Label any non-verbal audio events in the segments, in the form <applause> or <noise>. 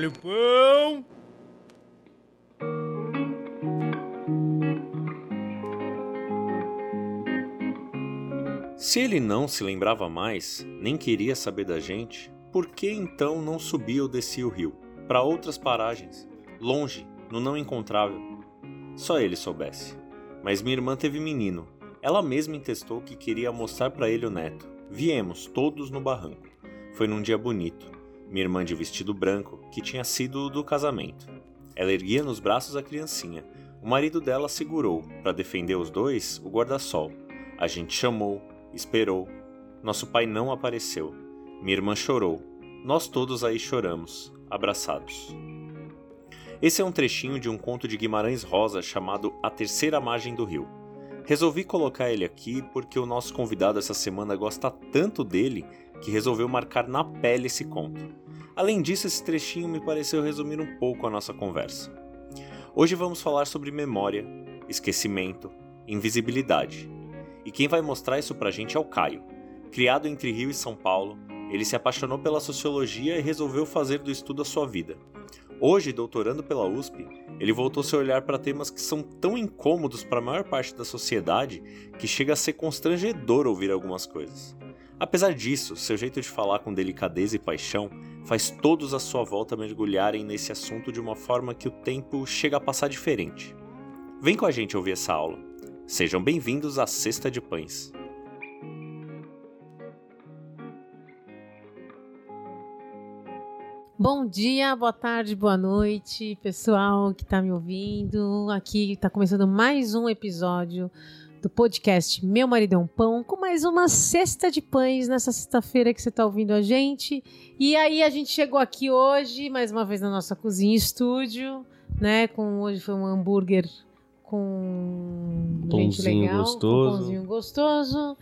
Olha o pão! Se ele não se lembrava mais, nem queria saber da gente, por que então não subia ou descia o rio? Para outras paragens, longe, no não encontrável. Só ele soubesse. Mas minha irmã teve menino. Ela mesma intestou que queria mostrar para ele o neto. Viemos, todos no barranco. Foi num dia bonito. Minha irmã de vestido branco, que tinha sido do casamento. Ela erguia nos braços a criancinha. O marido dela segurou, para defender os dois, o guarda-sol. A gente chamou, Esperou. Nosso pai não apareceu. Minha irmã chorou. Nós todos aí choramos, abraçados. Esse é um trechinho de um conto de Guimarães Rosa chamado A Terceira Margem do Rio. Resolvi colocar ele aqui porque o nosso convidado essa semana gosta tanto dele que resolveu marcar na pele esse conto. Além disso, esse trechinho me pareceu resumir um pouco a nossa conversa. Hoje vamos falar sobre memória, esquecimento, invisibilidade e quem vai mostrar isso pra gente é o Caio. Criado entre Rio e São Paulo, ele se apaixonou pela sociologia e resolveu fazer do estudo a sua vida. Hoje, doutorando pela USP, ele voltou seu olhar para temas que são tão incômodos para a maior parte da sociedade que chega a ser constrangedor ouvir algumas coisas. Apesar disso, seu jeito de falar com delicadeza e paixão faz todos à sua volta mergulharem nesse assunto de uma forma que o tempo chega a passar diferente. Vem com a gente ouvir essa aula. Sejam bem-vindos à Cesta de Pães. Bom dia, boa tarde, boa noite, pessoal que está me ouvindo. Aqui está começando mais um episódio do podcast Meu Marido é um Pão, com mais uma cesta de pães nessa sexta-feira que você está ouvindo a gente. E aí a gente chegou aqui hoje, mais uma vez na nossa cozinha estúdio, né? Com hoje foi um hambúrguer com pãozinho legal, gostoso. com pãozinho gostoso.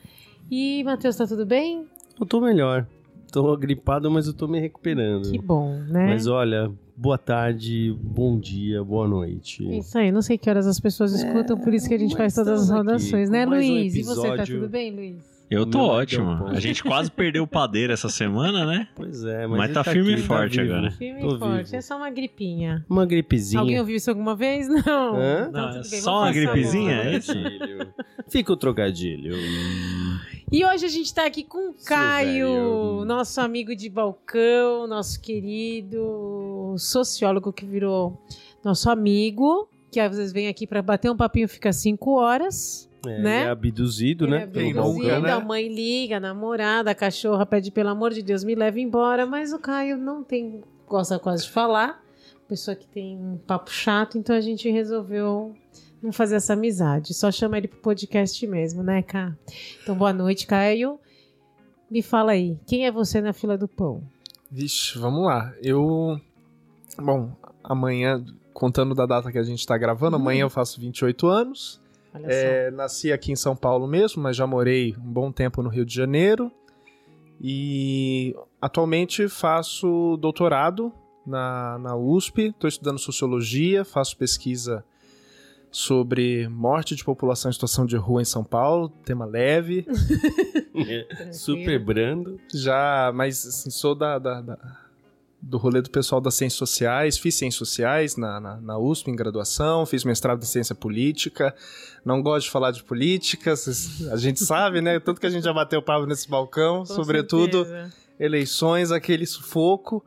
E, Matheus, tá tudo bem? Eu tô melhor. Tô gripado, mas eu tô me recuperando. Que bom, né? Mas olha, boa tarde, bom dia, boa noite. Isso aí, não sei que horas as pessoas escutam, por isso que a gente faz todas as rodações, né, mais um Luiz? E você, tá tudo bem, Luiz? Eu tô Meu ótimo. Pô. A gente quase perdeu o padeiro essa semana, né? Pois é, mas, Mas ele tá firme aqui, e forte tá agora. Firme Tô e forte, vivo. é só uma gripinha. Uma gripezinha. Alguém ouviu isso alguma vez? <laughs> Não. Hã? Não, é bem, só uma gripezinha, é isso? Fica o trocadilho. E hoje a gente tá aqui com o Caio, velho. nosso amigo de balcão, nosso querido sociólogo que virou nosso amigo, que às vezes vem aqui pra bater um papinho, fica cinco horas. É, Né? é abduzido, Ele né? é abduzido, né? A mãe liga, a namorada, a cachorra pede pelo amor de Deus, me leve embora. Mas o Caio não tem, gosta quase de falar. Pessoa que tem um papo chato, então a gente resolveu não fazer essa amizade. Só chama ele pro podcast mesmo, né, Cá? Então, boa noite, Caio. Me fala aí, quem é você na fila do pão? Vixe, vamos lá. Eu. Bom, amanhã, contando da data que a gente tá gravando, Hum. amanhã eu faço 28 anos. É, nasci aqui em São Paulo mesmo, mas já morei um bom tempo no Rio de Janeiro. E atualmente faço doutorado na, na USP, estou estudando sociologia, faço pesquisa sobre morte de população em situação de rua em São Paulo, tema leve. <laughs> Super brando. Já, mas assim, sou da, da- da- do rolê do pessoal das ciências sociais, fiz ciências sociais na, na, na USP em graduação, fiz mestrado em ciência política, não gosto de falar de política, a gente sabe, né? Tanto que a gente já bateu papo nesse balcão, Com sobretudo certeza. eleições, aquele sufoco,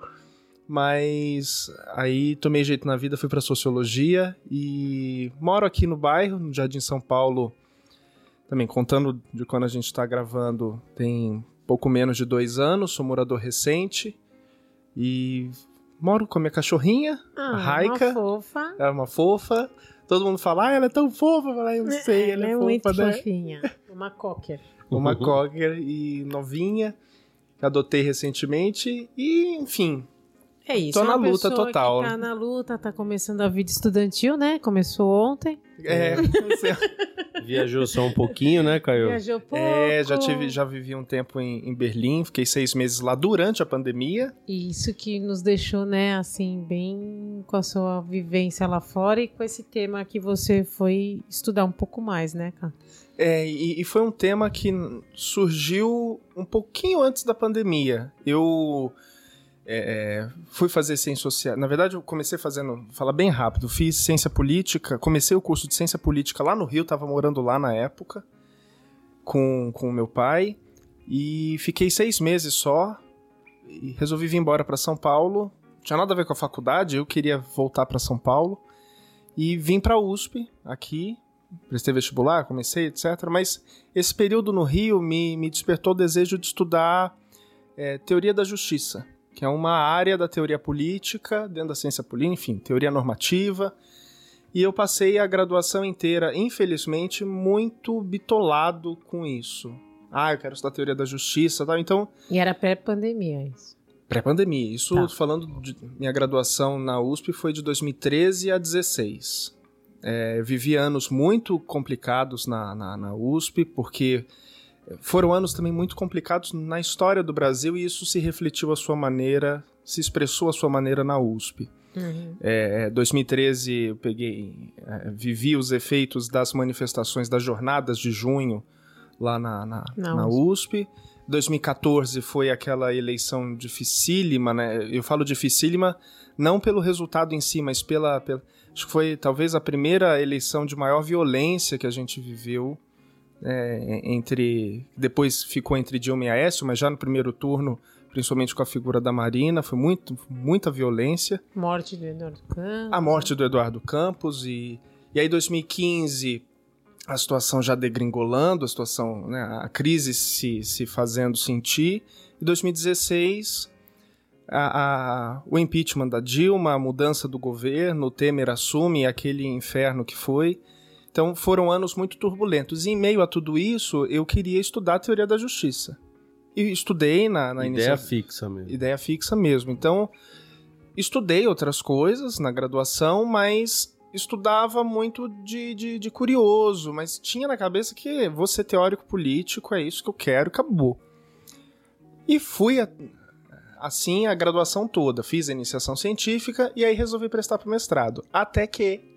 mas aí tomei jeito na vida, fui para sociologia e moro aqui no bairro, no Jardim São Paulo, também contando de quando a gente está gravando, tem pouco menos de dois anos, sou morador recente e moro com a minha cachorrinha, Ah, a Raika, Uma fofa. ela é uma fofa. Todo mundo fala, ah, ela é tão fofa. Eu, falo, "Ah, eu não sei, ela, é, muito fofa, né? fofinha. Uma cocker. <laughs> uma Cocker e novinha, adotei recentemente, e enfim, É isso. Tô é uma na luta total. Que tá na luta, tá começando a vida estudantil, né? Começou ontem. é, <laughs> Viajou só um pouquinho, né, Caio? Viajou pouco. é, já tive, já vivi um tempo em, em Berlim, fiquei seis meses lá durante a pandemia. E Isso que nos deixou, né, assim, bem com a sua vivência lá fora e com esse tema que você foi estudar um pouco mais, né, cara? É, e, e foi um tema que surgiu um pouquinho antes da pandemia. Eu É, é, fui fazer ciência social. Na verdade, eu comecei fazendo, falar bem rápido, fiz ciência política, comecei o curso de ciência política lá no Rio, estava morando lá na época, com o meu pai, e fiquei seis meses só, e resolvi vir embora para São Paulo. Tinha nada a ver com a faculdade, eu queria voltar para São Paulo, e vim para a USP, aqui, prestei vestibular, comecei, etc. Mas esse período no Rio me, me despertou o desejo de estudar é, teoria da justiça que é uma área da teoria política, dentro da ciência política, enfim, teoria normativa. E eu passei a graduação inteira, infelizmente, muito bitolado com isso. Ah, eu quero estudar teoria da justiça tal. Então. E era pré-pandemia isso. Pré-pandemia. Isso tá. falando de minha graduação na USP foi de 2013 a 2016. É, vivi anos muito complicados na, na, na USP, porque foram anos também muito complicados na história do Brasil e isso se refletiu à sua maneira, se expressou à sua maneira na USP. Uhum. É, 2013 eu peguei, é, vivi os efeitos das manifestações das jornadas de junho lá na, na, na USP. 2014 foi aquela eleição dificílima, né? Eu falo dificílima não pelo resultado em si, mas pela, pela acho que foi talvez a primeira eleição de maior violência que a gente viveu é, entre. Depois ficou entre Dilma e Aécio, mas já no primeiro turno, principalmente com a figura da Marina, foi muito, muita violência. Morte do Eduardo Campos. A morte do Eduardo Campos e. E aí, 2015, a situação já degringolando, a situação, né, a crise se, se fazendo sentir. E 2016, a, a, o impeachment da Dilma, a mudança do governo, o Temer assume aquele inferno que foi. Então foram anos muito turbulentos. E em meio a tudo isso, eu queria estudar a teoria da justiça. E estudei na, na Ideia fixa mesmo. Ideia fixa mesmo. Então, estudei outras coisas na graduação, mas estudava muito de, de, de, curioso, mas tinha na cabeça que vou ser teórico político, é isso que eu quero, acabou. E fui a, assim a graduação toda, fiz a iniciação científica e aí resolvi prestar para o mestrado. Até que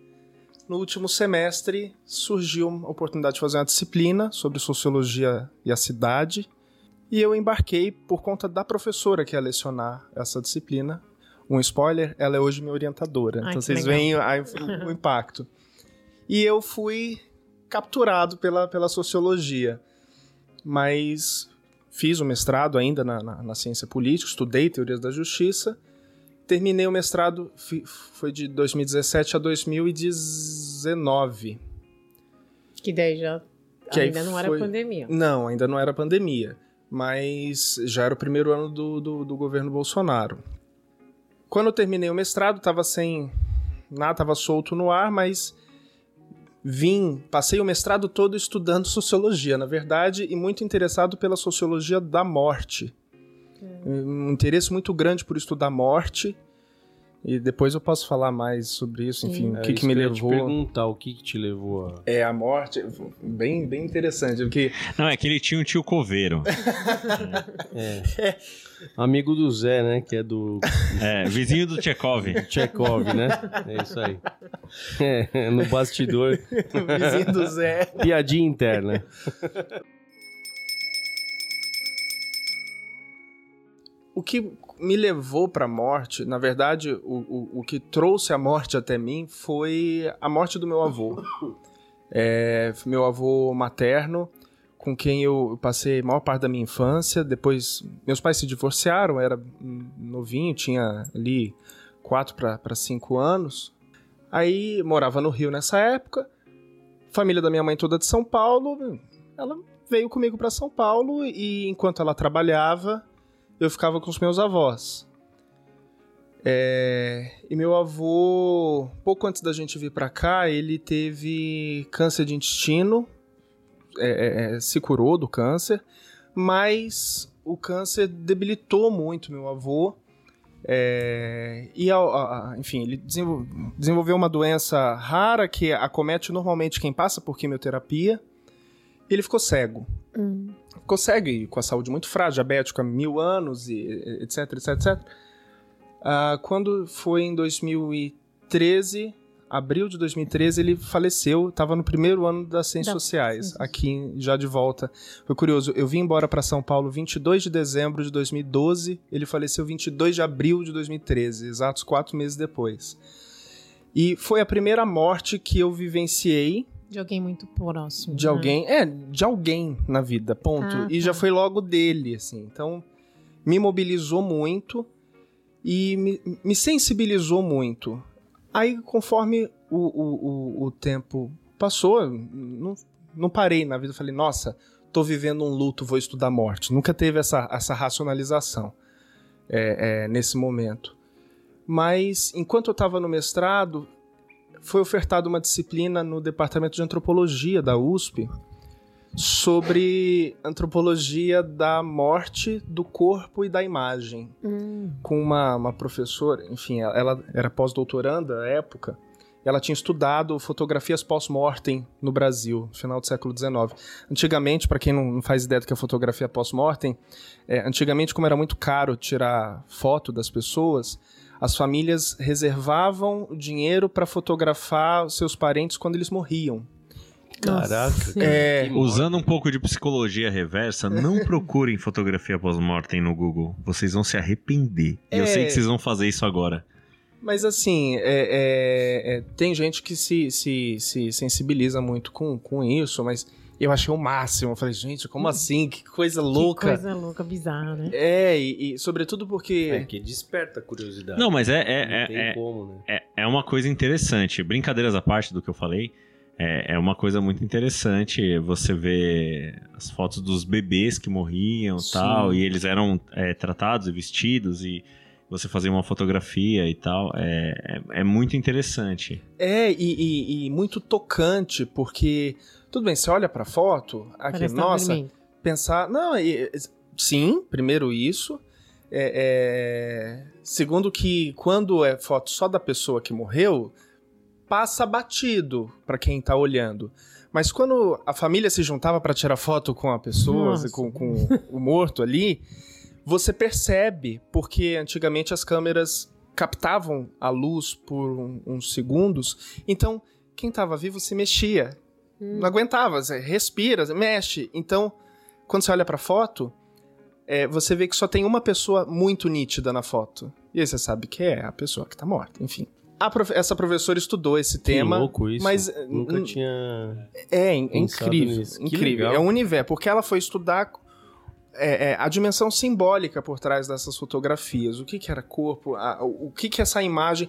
no último semestre surgiu a oportunidade de fazer uma disciplina sobre sociologia e a cidade. E eu embarquei por conta da professora que ia lecionar essa disciplina. Um spoiler, ela é hoje minha orientadora. Ai, então vocês veem o, <laughs> o impacto. E eu fui capturado pela, pela sociologia. Mas fiz o mestrado ainda na, na, na ciência política, estudei teorias da justiça terminei o mestrado, foi de 2017 a 2019. Que daí já que ainda não era pandemia. Não, ainda não era pandemia. Mas já era o primeiro ano do, do, do governo Bolsonaro. Quando eu terminei o mestrado, estava sem nada, estava solto no ar, mas vim, passei o mestrado todo estudando <laughs> sociologia, na verdade, e muito interessado pela sociologia da morte um interesse muito grande por estudar morte. E depois eu posso falar mais sobre isso, enfim, é, o que, que me levou. Te perguntar o que, que te levou a. É, a morte. Bem, bem interessante. Porque... Não, é que ele tinha um tio coveiro. <laughs> é. é. Amigo do Zé, né? Que é do. É, vizinho do Tchekov. Tchekov, né? É isso aí. É, no bastidor. vizinho do Zé. Piadinha interna. O que me levou para a morte, na verdade, o, o, o, que trouxe a morte até mim foi a morte do meu avô. É, meu avô materno, com quem eu passei a maior parte da minha infância. Depois, meus pais se divorciaram, era novinho, tinha ali 4 para 5 anos. Aí morava no Rio nessa época. Família da minha mãe toda de São Paulo. Ela veio comigo para São Paulo e enquanto ela trabalhava, eu ficava com os meus avós. É, e meu avô, pouco antes da gente vir para cá, ele teve câncer de intestino, é, é, é, se curou do câncer, mas o câncer debilitou muito meu avô. É, e, a, a, enfim, ele desenvolveu uma doença rara que acomete normalmente quem passa por quimioterapia. E ele ficou cego. Hum consegue, com a saúde muito frágil, diabético há mil anos, e etc, etc, etc. Uh, quando foi em 2013, abril de 2013, ele faleceu. Estava no primeiro ano das Ciências Da- Sociais, Ciências. aqui já de volta. Foi curioso, eu vim embora para São Paulo 22 de dezembro de 2012, ele faleceu 22 de abril de 2013, exatos quatro meses depois. E foi a primeira morte que eu vivenciei De alguém muito próximo. de né? alguém, é, de alguém na vida, ponto. Ah, e tá. já foi logo dele, assim. Então, me mobilizou muito e me, me sensibilizou muito. Aí, conforme o, o, o, o tempo passou, não, não parei na vida. Falei, nossa, tô vivendo um luto, vou estudar morte. Nunca teve essa, essa racionalização é, é, nesse momento. Mas, enquanto eu estava no mestrado, foi ofertada uma disciplina no departamento de antropologia da USP sobre antropologia da morte, do corpo e da imagem. Hum, Com uma, uma professora, enfim, ela, ela era pós-doutoranda à época, ela tinha estudado fotografias pós-mortem no Brasil, no final do século XIX. Antigamente, para quem não não faz ideia do que é fotografia pós-mortem, é, antigamente, como era muito caro tirar foto das pessoas, as famílias reservavam dinheiro para fotografar os seus parentes quando eles morriam. Caraca. É. Usando um pouco de psicologia reversa, não <laughs> procurem fotografia pós-mortem no Google. Vocês vão se arrepender. E eu É. sei que vocês vão fazer isso agora. Mas assim, é- é- é, tem gente que se, se, se sensibiliza muito com, com isso, mas eu achei o máximo. Eu falei, gente, como assim? Que coisa louca. Que coisa louca, bizarra, né? É, e, e sobretudo porque. É que desperta a curiosidade. Não, mas é, Não é, tem é, é, como, né? é, é uma coisa interessante. Brincadeiras à parte do que eu falei, é, é uma coisa muito interessante você ver as fotos dos bebês que morriam e Sim. tal, e eles eram é, tratados e vestidos, e você fazer uma fotografia e tal. É, é, é muito interessante. É, e, e- e muito tocante, porque. Tudo bem, você olha pra foto, aqui, Parece tá nossa, pensar. Não, e- sim, primeiro isso. É, é, segundo que quando é foto só da pessoa que morreu, passa batido pra quem tá olhando. Mas quando a família se juntava pra tirar foto com a pessoa, com, com o morto ali, você percebe, porque antigamente as câmeras captavam a luz por um- uns segundos, então quem tava vivo se mexia Hum. não aguentava, você respira, você mexe. Então, quando você olha pra foto, é, você vê que só tem uma pessoa muito nítida na foto. E aí você sabe que é a pessoa que tá morta, enfim. A profe- essa professora estudou esse Que tema. louco isso. mas, Nunca hum, tinha. É, pensado incrível. nisso. Incrível. legal. É um universo, porque ela foi estudar é, é, a dimensão simbólica por trás dessas fotografias. O que, que era corpo, a- o que, que essa imagem.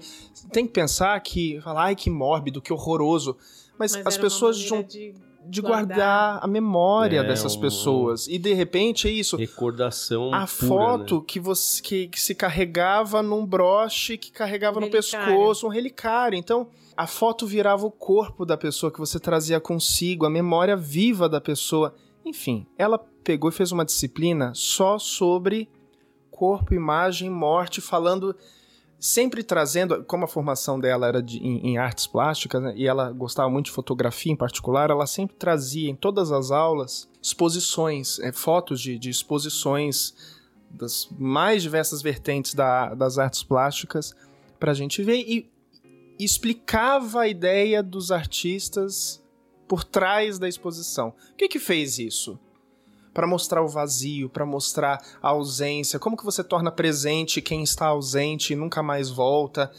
Tem que pensar que. Falar, ai, que mórbido, que horroroso. Mas, Mas as pessoas de- de guardar. guardar, a memória É, dessas um- pessoas. E de repente é isso. Recordação. A pura, foto né? que você que, que se carregava num broche que carregava Um no relicário. pescoço, um relicário. Então, a foto virava o corpo da pessoa que você trazia consigo, a memória viva da pessoa. Enfim, ela pegou e fez uma disciplina só sobre corpo, imagem, morte, falando sempre trazendo, como a formação dela era de- em, em artes plásticas, né, e ela gostava muito de fotografia em particular, ela sempre trazia em todas as aulas exposições, eh, fotos de, de exposições das mais diversas vertentes da- das artes plásticas para a gente ver e explicava a ideia dos artistas por trás da exposição. O que que fez isso? Para mostrar o vazio, para mostrar a ausência, como que você torna presente quem está ausente e nunca mais volta.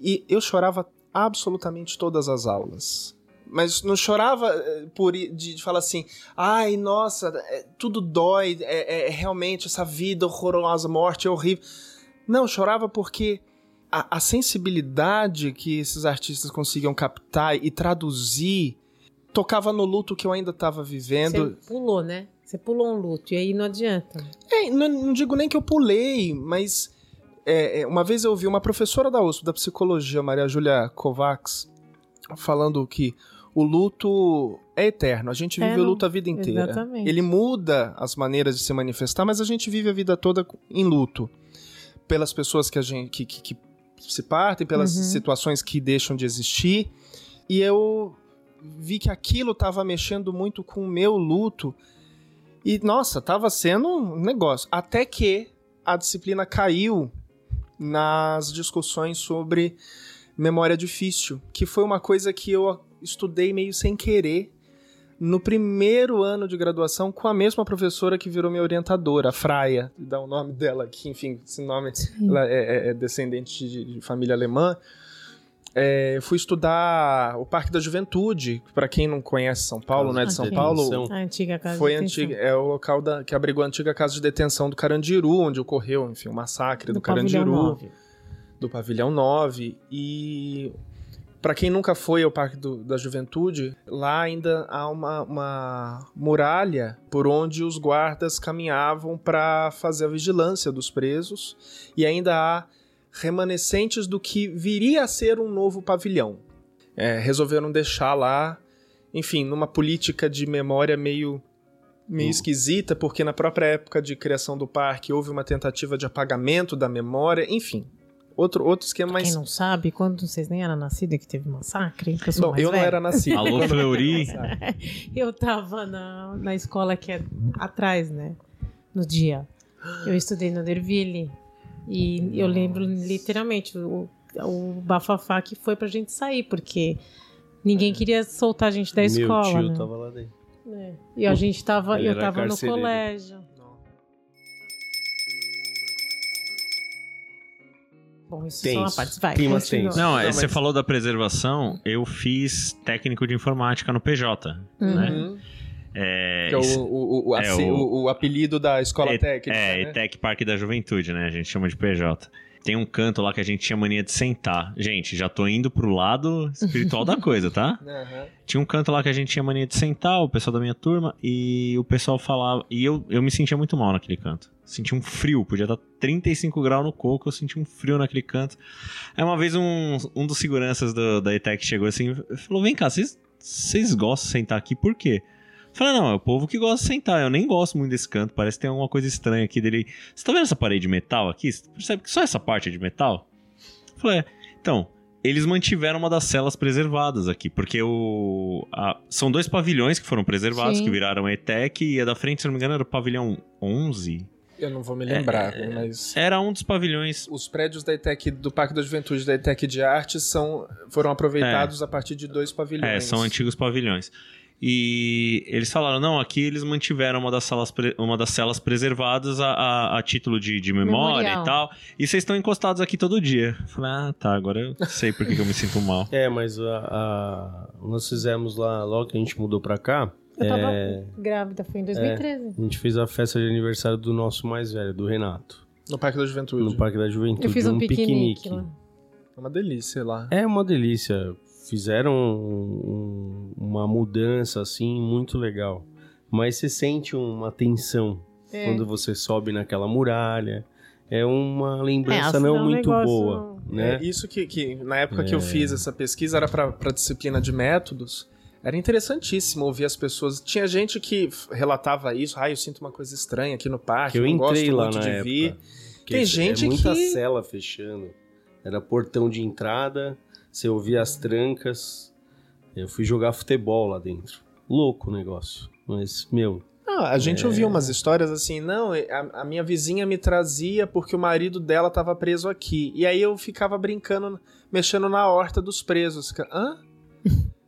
E eu chorava absolutamente todas as aulas. Mas não chorava eh, por de, de falar assim, ai, nossa, é, tudo dói, é, é realmente essa vida horrorosa, morte é horrível. Não, chorava porque a, a sensibilidade que esses artistas conseguiam captar e traduzir tocava no luto que eu ainda estava vivendo. Você pulou, né? Você pulou um luto, e aí não adianta. É, não, não digo nem que eu pulei, mas é, é, uma vez eu ouvi uma professora da USP, da psicologia, Maria Júlia Kovacs, falando que o luto é eterno. A gente É, vive o não- luto a vida inteira. Exatamente. Ele muda as maneiras de se manifestar, mas a gente vive a vida toda em luto. Pelas pessoas que a gente que, que- que se partem, pelas Uhum. situações que deixam de existir. E eu vi que aquilo estava mexendo muito com o meu luto. E, nossa, tava sendo um negócio. Até que a disciplina caiu nas discussões sobre memória difícil, que foi uma coisa que eu estudei meio sem querer no primeiro ano de graduação com a mesma professora que virou minha orientadora, a Fraia, dá o nome dela aqui, enfim, esse nome, é, é- é descendente de, de família alemã. É, eu fui estudar o Parque da Juventude, para quem não conhece São Paulo, não é de São. Paulo. A antiga casa foi de detenção. antiga, é o local da, que abrigou a antiga casa de detenção do Carandiru, onde ocorreu, enfim, o massacre do, pavilhão Carandiru, nove. do Pavilhão 9. E para quem nunca foi ao Parque do- da Juventude, lá ainda há uma, uma muralha por onde os guardas caminhavam para fazer a vigilância dos presos, e ainda há remanescentes do que viria a ser um novo pavilhão. É, resolveram deixar lá, enfim, numa política de memória meio meio Hum. esquisita, porque na própria época de criação do parque houve uma tentativa de apagamento da memória, enfim. Outro, outro esquema Quem mais. não sabe, quando vocês nem eram nascidos que teve massacre, que eu sou Bom, mais eu não era nascido. Alô, Fleury. <laughs> Eu tava na, na escola que é atrás, né? No dia. Eu estudei no Derville. E eu lembro literalmente o, o bafafá que foi pra gente sair, porque ninguém queria soltar a gente da Meu escola. tio né? tava lá dentro. É. E a gente tava, Ele eu tava no colégio. Bom, isso são Tenso. a parte. Vai, Climas tensos. Não, é, Não, você mas- falou da preservação, eu fiz técnico de informática no PJ. Né? Uhum. É, Que é o, o, o, é assim, o- o- apelido da escola E- técnica. É, né? ETEC Parque da Juventude, né? A gente chama de PJ. Tem um canto lá que a gente tinha mania de sentar. Gente, já tô indo pro lado espiritual da coisa, tá? <laughs> Aham. Tinha um canto lá que a gente tinha mania de sentar, o pessoal da minha turma, e o pessoal falava. E eu, eu me sentia muito mal naquele canto. Sentia um frio, podia estar 35 graus no coco, eu sentia um frio naquele canto. Aí uma vez um, um dos seguranças do- da ETEC chegou assim e falou: Vem cá, vocês vocês gostam de sentar aqui por quê? Falei, não, é o povo que gosta de sentar. Eu nem gosto muito desse canto. Parece que tem alguma coisa estranha aqui dele. Você tá vendo essa parede de metal aqui? Você percebe que só essa parte é de metal? Falei, é. Então, eles mantiveram uma das celas preservadas aqui, porque o. a- são dois pavilhões que foram preservados, Sim. que viraram ETEC, e a da frente, se não me engano, era o pavilhão 11. Eu não vou me lembrar, É, mas. Era um dos pavilhões. Os prédios da ETEC, do Parque da Juventude da ETEC de Artes são, foram aproveitados a partir de dois pavilhões. É, são antigos pavilhões. E eles falaram, não, aqui eles mantiveram uma das, salas pre- uma das celas preservadas a, a- a título de, de memória Memorial. e tal. E vocês estão encostados aqui todo dia. Eu falei, ah, tá, agora eu sei por que, que eu me sinto mal. É, mas a, a- nós fizemos lá, logo que a gente mudou pra cá, Eu tava É. grávida, foi em 2013. a gente fez a festa de aniversário do nosso mais velho, do Renato, No Parque da Juventude. no Parque da Juventude. Eu fiz um, piquenique, lá. É uma delícia lá. É uma delícia. Fizeram um- uma mudança assim muito legal. Mas você sente uma tensão É. quando você sobe naquela muralha. É uma lembrança É, não é um muito negócio- boa, né? É, isso que, que, na época que eu É. fiz essa pesquisa, era pra disciplina de métodos. Era interessantíssimo ouvir as pessoas. Tinha gente que relatava isso. Ah, eu sinto uma coisa estranha aqui no parque. Que eu não entrei gosto lá muito na de época. vir. Tem é gente muita que- cela fechando. Era portão de entrada, você ouvia as trancas. Eu fui jogar futebol lá dentro. Louco o negócio. Mas, meu, Não, a gente É. ouvia umas histórias assim, não, a, a minha vizinha me trazia porque o marido dela tava preso aqui. E aí eu ficava brincando, mexendo na horta dos presos. Hã? <laughs>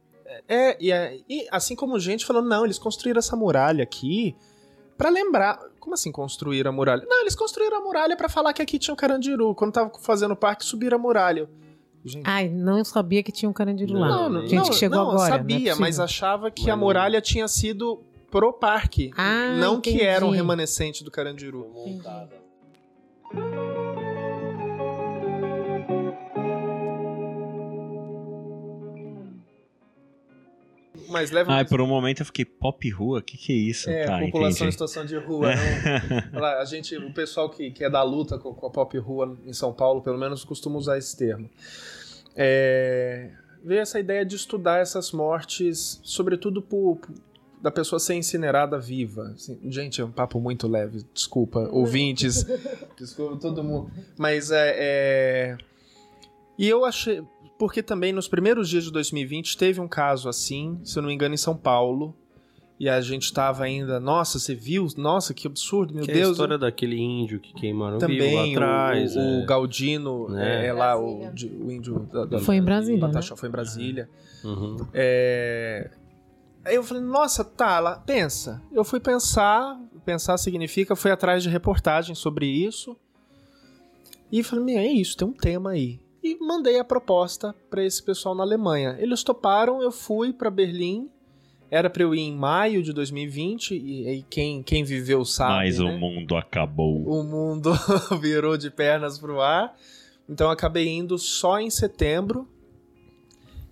É, e, e assim como gente falando, não, eles construíram essa muralha aqui pra lembrar. Como assim construir a muralha? Não, eles construíram a muralha pra falar que aqui tinha um carandiru. Quando tava fazendo o parque, subiram a muralha. Gente, Ai, não sabia que tinha um carandiru Não, lá. não, não, Gente não, que chegou não, agora. sabia, não é mas achava que a muralha tinha sido pro parque. Ah, não que era um entendi. remanescente do carandiru. Mas leva Ai, por um momento eu fiquei pop rua, o que, que é isso? É, tá, população em entendi. situação de rua. <laughs> Não, lá, a gente, o pessoal que, que é da luta com, com a pop rua em São Paulo, pelo menos, costuma usar esse termo. É, veio essa ideia de estudar essas mortes, sobretudo por, por- da pessoa ser incinerada viva. Assim, gente, é um papo muito leve, desculpa, <laughs> ouvintes, desculpa todo mundo. Mas é, é... E eu achei. Porque também nos primeiros dias de 2020 teve um caso assim, se eu não me engano, em São Paulo, E a gente tava ainda, nossa, você viu? Nossa, que absurdo, meu que é Deus. a história daquele índio que queimaram o rio Também, lá atrás. o, o é. Galdino, Né? é, é lá, o, o índio... Da, da- Foi em Brasília, né? Foi em Brasília. Uhum. É... Aí eu falei, nossa, tá, lá, pensa. Eu fui pensar, pensar significa, fui atrás de reportagens sobre isso. E falei, é isso, tem um tema aí. E mandei a proposta pra esse pessoal na Alemanha. Eles toparam, eu fui pra Berlim. Era pra eu ir em maio de 2020, e aí quem, quem viveu sabe. Mas né? o mundo acabou. o mundo <laughs> virou de pernas pro ar. Então acabei indo só em setembro.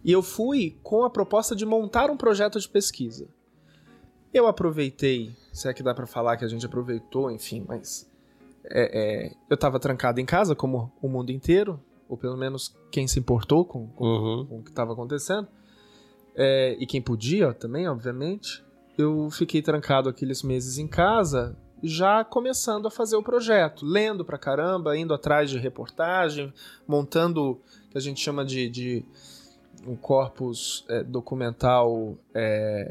E eu fui com a proposta de montar um projeto de pesquisa. Eu aproveitei, se é que dá pra falar que a gente aproveitou, enfim, mas é, é, eu tava trancado em casa, como o mundo inteiro, ou pelo menos quem se importou com, com Uhum. com o que estava acontecendo. É, e quem podia também, obviamente. Eu fiquei trancado aqueles meses em casa, já começando a fazer o projeto, lendo pra caramba, indo atrás de reportagem, montando o que a gente chama de, de um corpus é, documental, é,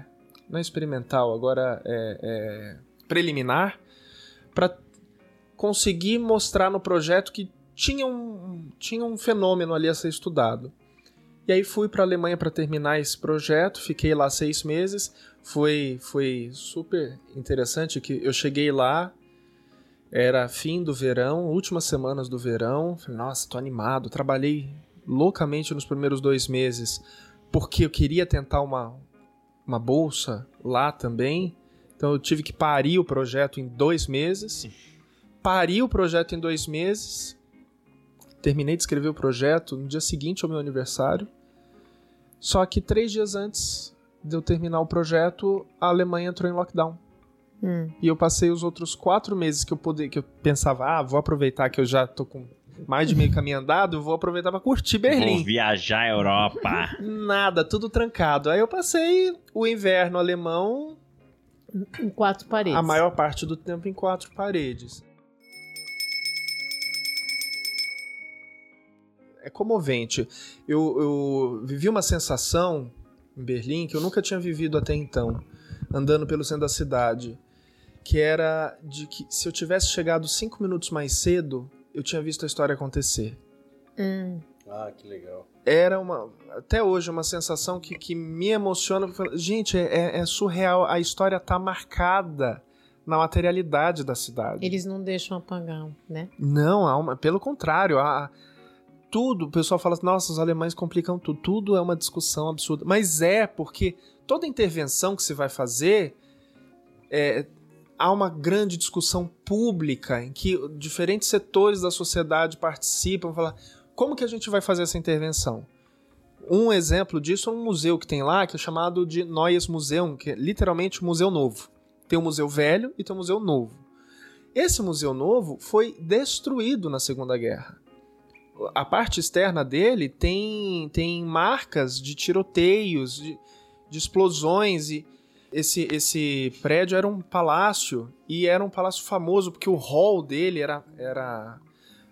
é, não é experimental, agora é, preliminar, para conseguir mostrar no projeto que tinha um, tinha um fenômeno ali a ser estudado. E aí fui para a Alemanha para terminar esse projeto, fiquei lá seis meses, foi, foi super interessante que eu cheguei lá, era fim do verão, últimas semanas do verão, falei, nossa, tô animado, trabalhei loucamente nos primeiros dois meses, porque eu queria tentar uma, uma bolsa lá também, então eu tive que parir o projeto em dois meses, pari o projeto em dois meses, terminei de escrever o projeto no dia seguinte ao meu aniversário. Só que três dias antes de eu terminar o projeto, a Alemanha entrou em lockdown. Hum. E eu passei os outros quatro meses que eu poder, que eu pensava, ah, vou aproveitar que eu já tô com mais de meio caminho andado, eu vou aproveitar pra curtir Berlim. Vou viajar a Europa. <laughs> Nada, tudo trancado. Aí eu passei o inverno alemão Em quatro paredes. a maior parte do tempo em quatro paredes. É comovente. Eu, eu vivi uma sensação em Berlim que eu nunca tinha vivido até então, andando pelo centro da cidade, que era de que se eu tivesse chegado cinco minutos mais cedo, eu tinha visto a história acontecer. Hum. Ah, que legal. Era uma, até hoje, uma sensação que, que me emociona. Gente, é, é surreal. A história tá marcada na materialidade da cidade. Eles não deixam apagar, né? Não, há uma- pelo contrário, há, tudo, o pessoal fala assim, nossa, os alemães complicam tudo, tudo é uma discussão absurda. Mas é, porque toda intervenção que se vai fazer, é, há uma grande discussão pública em que diferentes setores da sociedade participam, falar como que a gente vai fazer essa intervenção. Um exemplo disso é um museu que tem lá, que é chamado de Neues Museum, que é literalmente museu novo. Tem um museu velho e tem um museu novo. Esse museu novo foi destruído na Segunda Guerra. A parte externa dele tem, tem marcas de tiroteios, de, de explosões e esse, esse prédio era um palácio e era um palácio famoso porque o hall dele era, era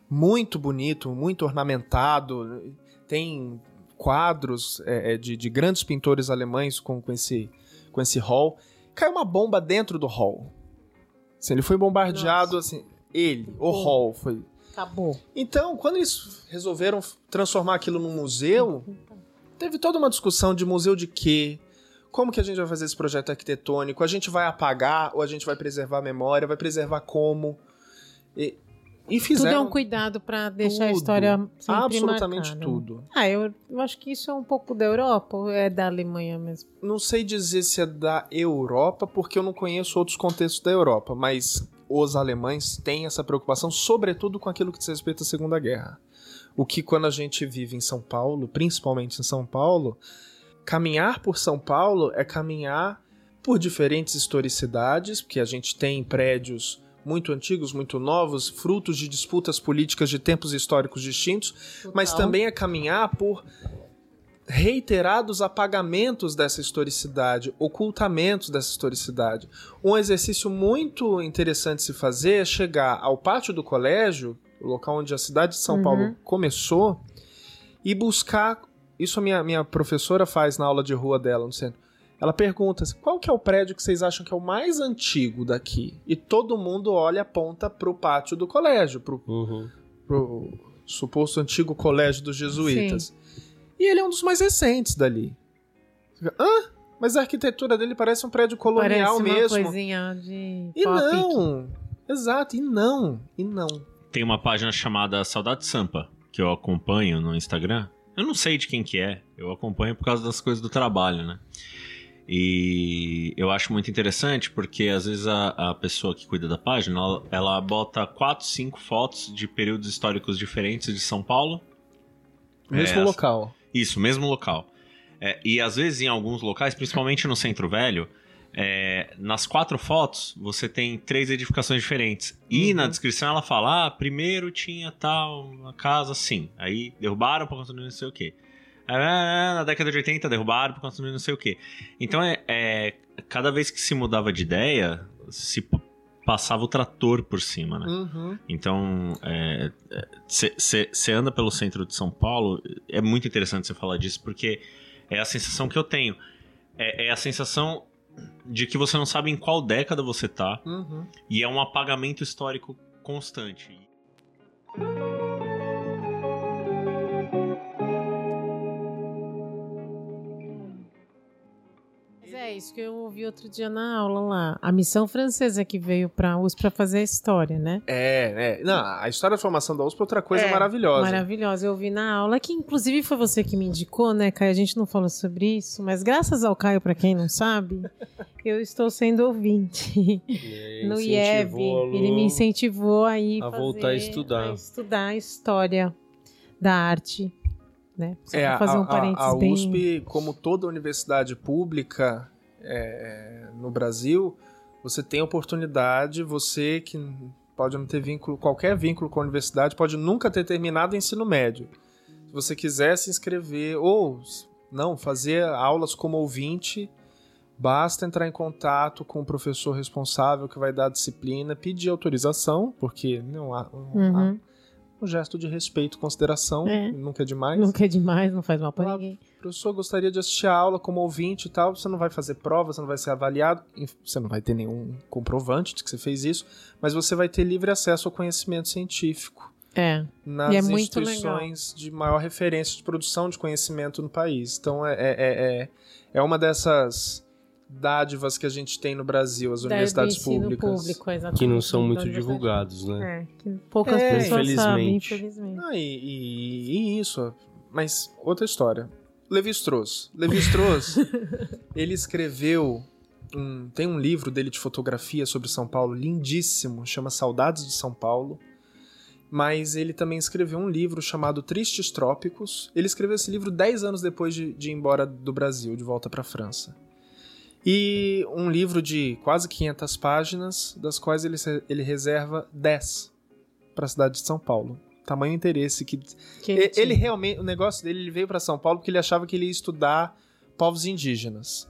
muito bonito, muito ornamentado. Tem quadros é, é, de, de grandes pintores alemães com, com, esse, com esse hall. Caiu uma bomba dentro do hall. Assim, ele foi bombardeado, assim. Ele, o hall, foi. Acabou. Então, quando eles resolveram transformar aquilo num museu, teve toda uma discussão de museu de quê? Como que a gente vai fazer esse projeto arquitetônico? A gente vai apagar ou a gente vai preservar a memória? Vai preservar como? E, e Tudo é fizeram um cuidado pra deixar a tudo. história sempre absolutamente marcada. tudo. Ah, eu, eu acho que isso é um pouco da Europa ou é da Alemanha mesmo? Não sei dizer se é da Europa, porque eu não conheço outros contextos da Europa, mas os alemães têm essa preocupação, sobretudo com aquilo que diz respeito à Segunda Guerra. O que quando a gente vive em São Paulo, principalmente em São Paulo, caminhar por São Paulo é caminhar por diferentes historicidades, porque a gente tem prédios muito antigos, muito novos, frutos de disputas políticas de tempos históricos distintos, mas Total. também é caminhar por reiterados apagamentos dessa historicidade, ocultamentos dessa historicidade. Um exercício muito interessante de se fazer é chegar ao pátio do colégio, o local onde a cidade de São Uhum. Paulo começou, e buscar. Isso a minha, minha professora faz na aula de rua dela no centro. Ela pergunta assim, qual que é o prédio que vocês acham que é o mais antigo daqui? E todo mundo olha e aponta pro pátio do colégio, pro, Uhum. pro suposto antigo colégio dos jesuítas. E ele é um dos mais recentes dali. Fica, Hã? Mas a arquitetura dele parece um prédio colonial Parece uma mesmo. coisinha de E pop. não. Exato, e não. E não. Tem uma página chamada Saudade Sampa, que eu acompanho no Instagram. Eu não sei de quem que é, eu acompanho por causa das coisas do trabalho, né? E eu acho muito interessante porque às vezes a, a pessoa que cuida da página, ela, ela bota quatro, cinco fotos de períodos históricos diferentes de São Paulo. Mesmo É, local. Isso, mesmo local. É, e às vezes em alguns locais, principalmente no Centro Velho, é, nas quatro fotos você tem três edificações diferentes. E Uhum. na descrição ela fala: ah, primeiro tinha tal, uma casa assim. Aí derrubaram pra construir não sei o quê. Ah, na década de 80 derrubaram pra construir não sei o quê. Então é, é, cada vez que se mudava de ideia, se passava o trator por cima, né? Uhum. Então, você anda pelo centro de São Paulo, é muito interessante você falar disso, porque é a sensação que eu tenho. É, é a sensação de que você não sabe em qual década você tá, Uhum. e é um apagamento histórico constante. Mas é isso que eu ouvi outro dia na aula lá. A missão francesa que veio pra USP pra fazer a história, né? É, é. Não, a história da formação da USP é outra coisa É, maravilhosa. Maravilhosa. Eu ouvi na aula, que inclusive foi você que me indicou, né, Caio? A gente não falou sobre isso, mas graças ao Caio, pra quem não sabe, <laughs> eu estou sendo ouvinte E <laughs> no IEB. a Ele me incentivou a ir a voltar a estudar. a estudar a história da arte, né? É, a, um a, a bem... USP, como toda universidade pública é, no Brasil, você tem oportunidade, você que pode não ter vínculo, qualquer vínculo com a universidade, pode nunca ter terminado o ensino médio. Se você quiser se inscrever, ou não, fazer aulas como ouvinte, basta entrar em contato com o professor responsável que vai dar a disciplina, pedir autorização, porque não há, um, há Uhum. um gesto de respeito e consideração, É. nunca é demais. Nunca é demais, não faz mal Claro. ninguém. Professor gostaria de assistir a aula como ouvinte e tal, você não vai fazer prova, você não vai ser avaliado, você não vai ter nenhum comprovante de que você fez isso, mas você vai ter livre acesso ao conhecimento científico É. nas E é muito instituições de maior referência de produção de conhecimento no país. Então é, é, é, é uma dessas dádivas que a gente tem no Brasil, as Da- universidades públicas. Público, Que não são da muito divulgados, né? É, que poucas É, pessoas sabem, infelizmente. infelizmente. Ah, e, e- e isso, mas outra história. Levi Strauss. Levi Strauss, <laughs> ele escreveu um, tem um livro dele de fotografia sobre São Paulo lindíssimo, chama Saudades de São Paulo. Mas ele também escreveu um livro chamado Tristes Trópicos. Ele escreveu esse livro 10 anos depois de, de ir embora do Brasil, de volta para França. E um livro de quase 500 páginas, das quais ele, ele reserva 10 para a cidade de São Paulo. Tamanho interesse que Que ele, ele realmente, o negócio dele, ele veio pra São Paulo porque ele achava que ele ia estudar povos indígenas.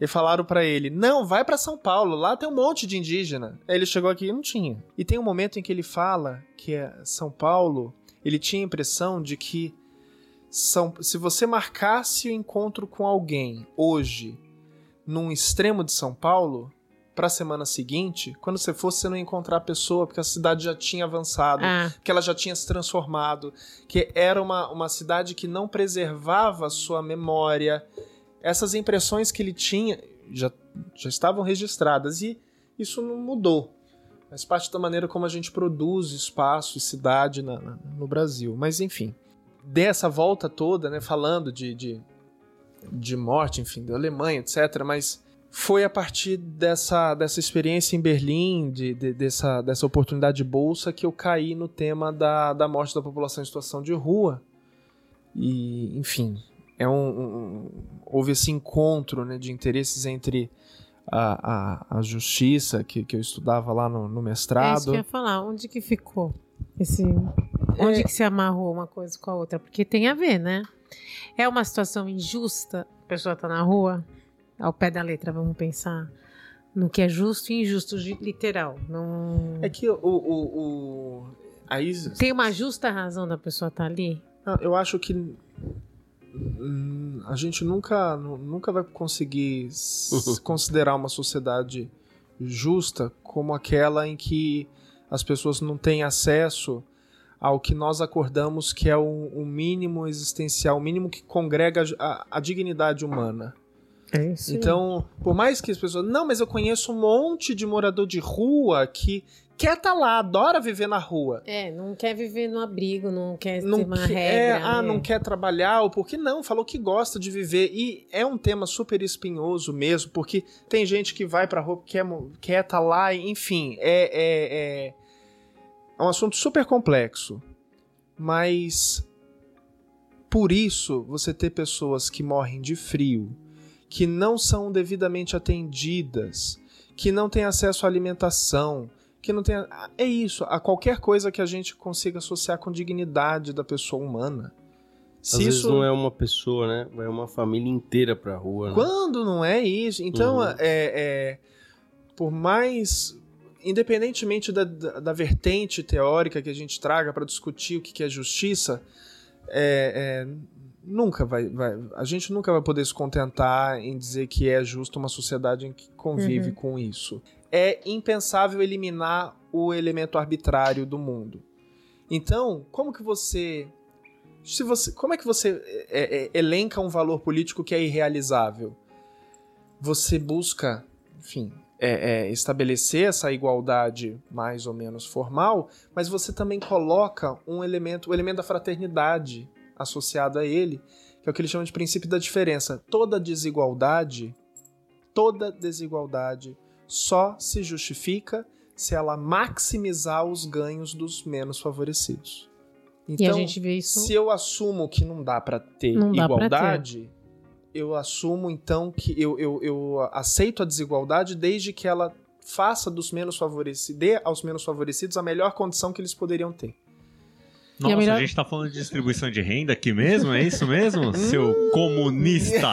E falaram pra ele: "Não, vai pra São Paulo, lá tem um monte de indígena". Aí ele chegou aqui e não tinha. E tem um momento em que ele fala que é São Paulo, ele tinha a impressão de que São, se você marcasse o encontro com alguém hoje num extremo de São Paulo, pra semana seguinte, quando você fosse, você não ia encontrar a pessoa, porque a cidade já tinha avançado Ah, que ela já tinha se transformado, que era uma, uma cidade que não preservava a sua memória. Essas impressões que ele tinha já, já estavam registradas e isso não mudou. Faz parte da maneira como a gente produz espaço e cidade na- na- no Brasil. Mas enfim, dessa volta toda, né, falando de, de, de morte, enfim, da Alemanha, etc., mas foi a partir dessa, dessa experiência em Berlim, de, de- dessa, dessa oportunidade de bolsa, que eu caí no tema da, da morte da população em situação de rua. E, enfim, é um, um- houve esse encontro né, de interesses entre a, a, a justiça, que, que eu estudava lá no, no é isso que mestrado. eu ia falar. Onde que ficou esse... Onde É. que se amarrou uma coisa com a outra? Porque tem a ver, né? É uma situação injusta, a pessoa tá na rua, ao pé da letra, vamos pensar no que é justo e injusto, literal. Não... É que o. o, o aí, Tem uma justa razão da pessoa estar ali? Não, eu acho que a gente nunca, nu- nunca vai conseguir <laughs> considerar uma sociedade justa como aquela em que as pessoas não têm acesso ao que nós acordamos que é o, o mínimo existencial, o mínimo que congrega a, a dignidade humana. É isso. Então, por mais que as pessoas. Não, mas eu conheço um monte de morador de rua que quer estar lá, adora viver na rua. É, não quer viver no abrigo, não quer Não ter uma quer, regra. é, ah, né? não quer trabalhar, ou porque não, falou que gosta de viver. E é um tema super espinhoso mesmo, porque tem gente que vai pra rua, quer mo- quer estar lá, enfim, é, é, é, é um assunto super complexo. Mas por isso, você ter pessoas que morrem de frio, que não são devidamente atendidas, que não têm acesso à alimentação, que não tem. É isso, a qualquer coisa que a gente consiga associar com dignidade da pessoa humana. Às Se vezes isso. não é uma pessoa, né? Vai uma família inteira pra rua. né? Quando não é isso? Então, Uhum. é, é- por mais. Independentemente da, da, da vertente teórica que a gente traga para discutir o que, que é justiça, é, é, nunca vai, vai. A gente nunca vai poder se contentar em dizer que é justo uma sociedade em que convive Uhum. com isso. É impensável eliminar o elemento arbitrário do mundo. Então, como que você se você, como é que você é, é, elenca um valor político que é irrealizável? Você busca, enfim, é, é, estabelecer essa igualdade mais ou menos formal, mas você também coloca um elemento, o elemento da fraternidade associado a ele, que é o que ele chama de princípio da diferença. Toda desigualdade, toda desigualdade só se justifica se ela maximizar os ganhos dos menos favorecidos. E a gente vê isso. Se eu assumo que não dá pra ter Não igualdade, eu assumo então que eu, eu, eu aceito a desigualdade desde que ela faça dos menos favorecidos, dê aos menos favorecidos a melhor condição que eles poderiam ter. A Nossa, melhor- a gente tá falando de distribuição de renda aqui mesmo? É isso mesmo? <laughs> Seu comunista!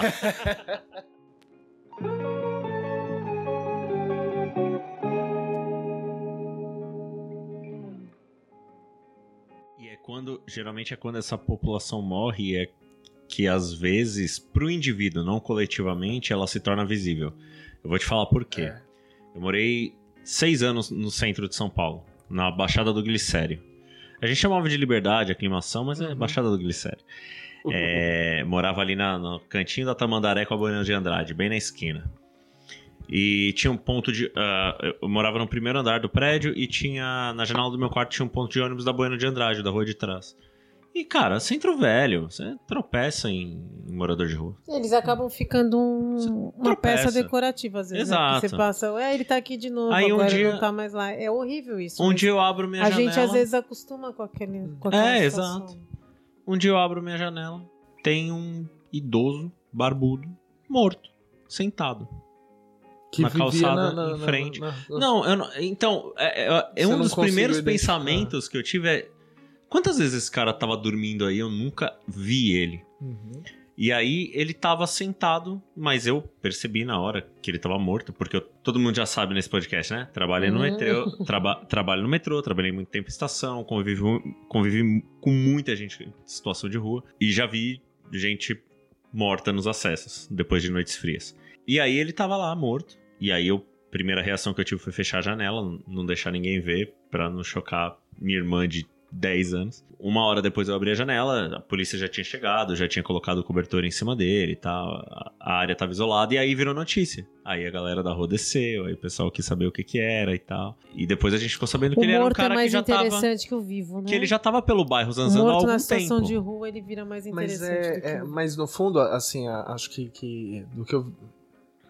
E é quando, geralmente é quando essa população morre, é que às vezes, pro indivíduo, não coletivamente, ela se torna visível. Eu vou te falar por quê. É. Eu morei seis anos no centro de São Paulo, na Baixada do Glicério. A gente chamava de Liberdade, aclimação, mas é Uhum. Baixada do Glicério. É, morava ali na- no cantinho da Tamandaré com a Boina de Andrade, bem na esquina. E tinha um ponto de. ah, eu morava no primeiro andar do prédio e tinha. Na janela do meu quarto tinha um ponto de ônibus da Boina de Andrade, da rua de trás. E, cara, centro velho, você tropeça em, em morador de rua. Eles acabam ficando um- uma tropeça. peça decorativa, às vezes. né? Exato. Que Você passa, ué, ele tá aqui de novo, Aí um agora dia- ele não tá mais lá. É horrível isso. Um mas dia eu abro minha a janela. gente às vezes acostuma com aquele. Com aquela É, situação. exato. Um dia eu abro minha janela, tem um idoso, barbudo, morto, sentado. Que Na calçada em frente. na- Não, eu não- então, é, é- é um dos primeiros identificar. pensamentos que eu tive é. Quantas vezes esse cara tava dormindo aí, eu nunca vi ele. Uhum. E aí ele tava sentado, mas eu percebi na hora que ele tava morto, porque eu- todo mundo já sabe nesse podcast, né? Trabalhei no Hum. metrô, traba- trabalho no metrô, trabalhei muito tempo em estação, convivi, convivi com muita gente em situação de rua e já vi gente morta nos acessos depois de noites frias. E aí ele tava lá morto, e aí eu primeira reação que eu tive foi fechar a janela, não deixar ninguém ver pra não chocar minha irmã de 10 anos. Uma hora depois eu abri a janela, a polícia já tinha chegado, já tinha colocado o cobertor em cima dele e tal. A- área tava isolada e aí virou notícia. Aí a galera da rua desceu, aí o pessoal quis saber o que que era e tal. E depois a gente ficou sabendo O que ele era um é cara que mais já tava interessante que o vivo, né? que ele já tava pelo bairro o zanzando há morto algum na situação tempo. de rua ele vira mais Mas, interessante. do é, que é, o- mas no fundo, assim, acho que, que do que eu.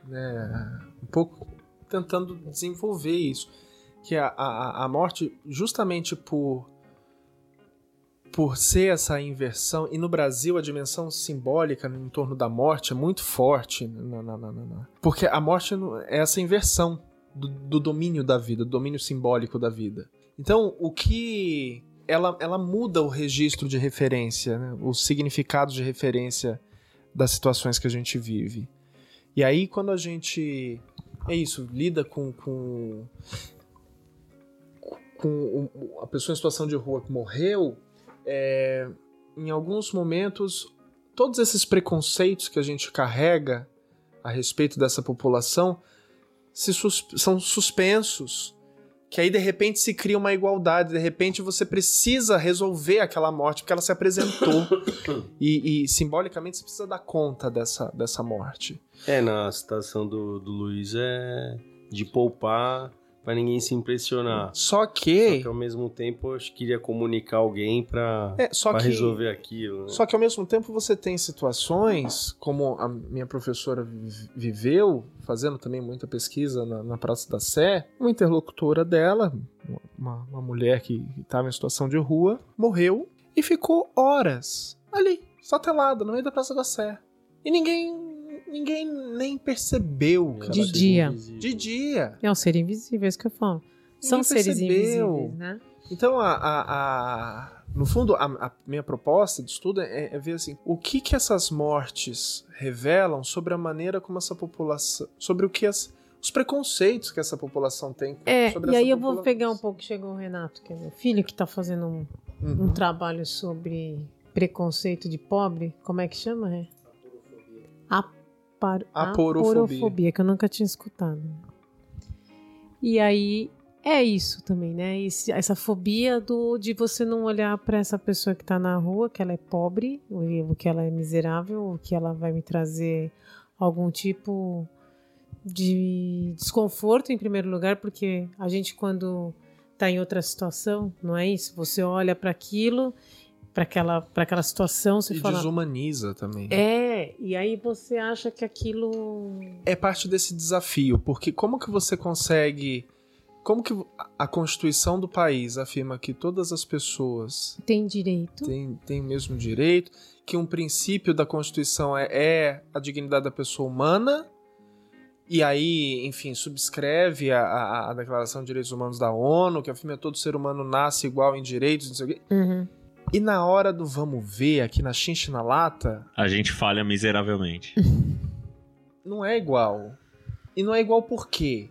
né, um pouco tentando desenvolver isso. Que a, a, a morte, justamente por. Por ser essa inversão, e no Brasil a dimensão simbólica em torno da morte é muito forte. na- na- na- porque a morte é essa inversão do, do domínio da vida, do domínio simbólico da vida. Então, o que ela, ela muda o registro de referência, né? o significado de referência das situações que a gente vive. E aí, quando a gente. É isso, lida com. com, com a pessoa em situação de rua que morreu, é, em alguns momentos todos esses preconceitos que a gente carrega a respeito dessa população sus são suspensos. Que aí de repente se cria uma igualdade, de repente você precisa resolver aquela morte, porque ela se apresentou. <coughs> e, e, simbolicamente você precisa dar conta dessa, dessa morte. É, na citação do, do Luiz é de poupar Pra ninguém se impressionar. Só que. Só que ao mesmo tempo eu queria comunicar alguém pra, é, pra que, resolver aquilo. Né? Só que ao mesmo tempo você tem situações, como a minha professora viveu, fazendo também muita pesquisa na, na Praça da Sé, uma interlocutora dela, uma, uma mulher que estava em situação de rua, morreu e ficou horas ali, só telada, no meio da Praça da Sé. E ninguém ninguém nem percebeu. De dia. De dia. É um ser invisível, é isso que eu falo. São seres invisíveis, né? Então, a, a, a, no fundo, a, minha proposta de estudo é, é, ver assim, o que que essas mortes revelam sobre a maneira como essa população, sobre o que as, os preconceitos que essa população tem. É, e aí eu vou pegar um pouco, chegou o Renato, que é meu filho, que está fazendo um, uhum. um trabalho sobre preconceito de pobre, como é que chama, é? A par... aporofobia. aporofobia, que eu nunca tinha escutado. E aí é isso também, né? Esse, essa fobia do de você não olhar para essa pessoa que tá na rua, que ela é pobre, ou que ela é miserável, ou que ela vai me trazer algum tipo de desconforto em primeiro lugar, porque a gente quando tá em outra situação, não é isso? Você olha para aquilo para aquela, para aquela situação, você e fala. desumaniza também. É, e aí você acha que aquilo. É parte desse desafio, porque como que você consegue. Como que a Constituição do país afirma que todas as pessoas têm direito, têm, têm o mesmo direito, que um princípio da Constituição é, é a dignidade da pessoa humana, e aí, enfim, subscreve a, a, a, Declaração de Direitos Humanos da ONU, que afirma que todo ser humano nasce igual em direitos, não sei o quê. Uhum. E na hora do vamos ver aqui na Xinchi na lata. A gente falha miseravelmente. <laughs> não é igual. E não é igual por quê?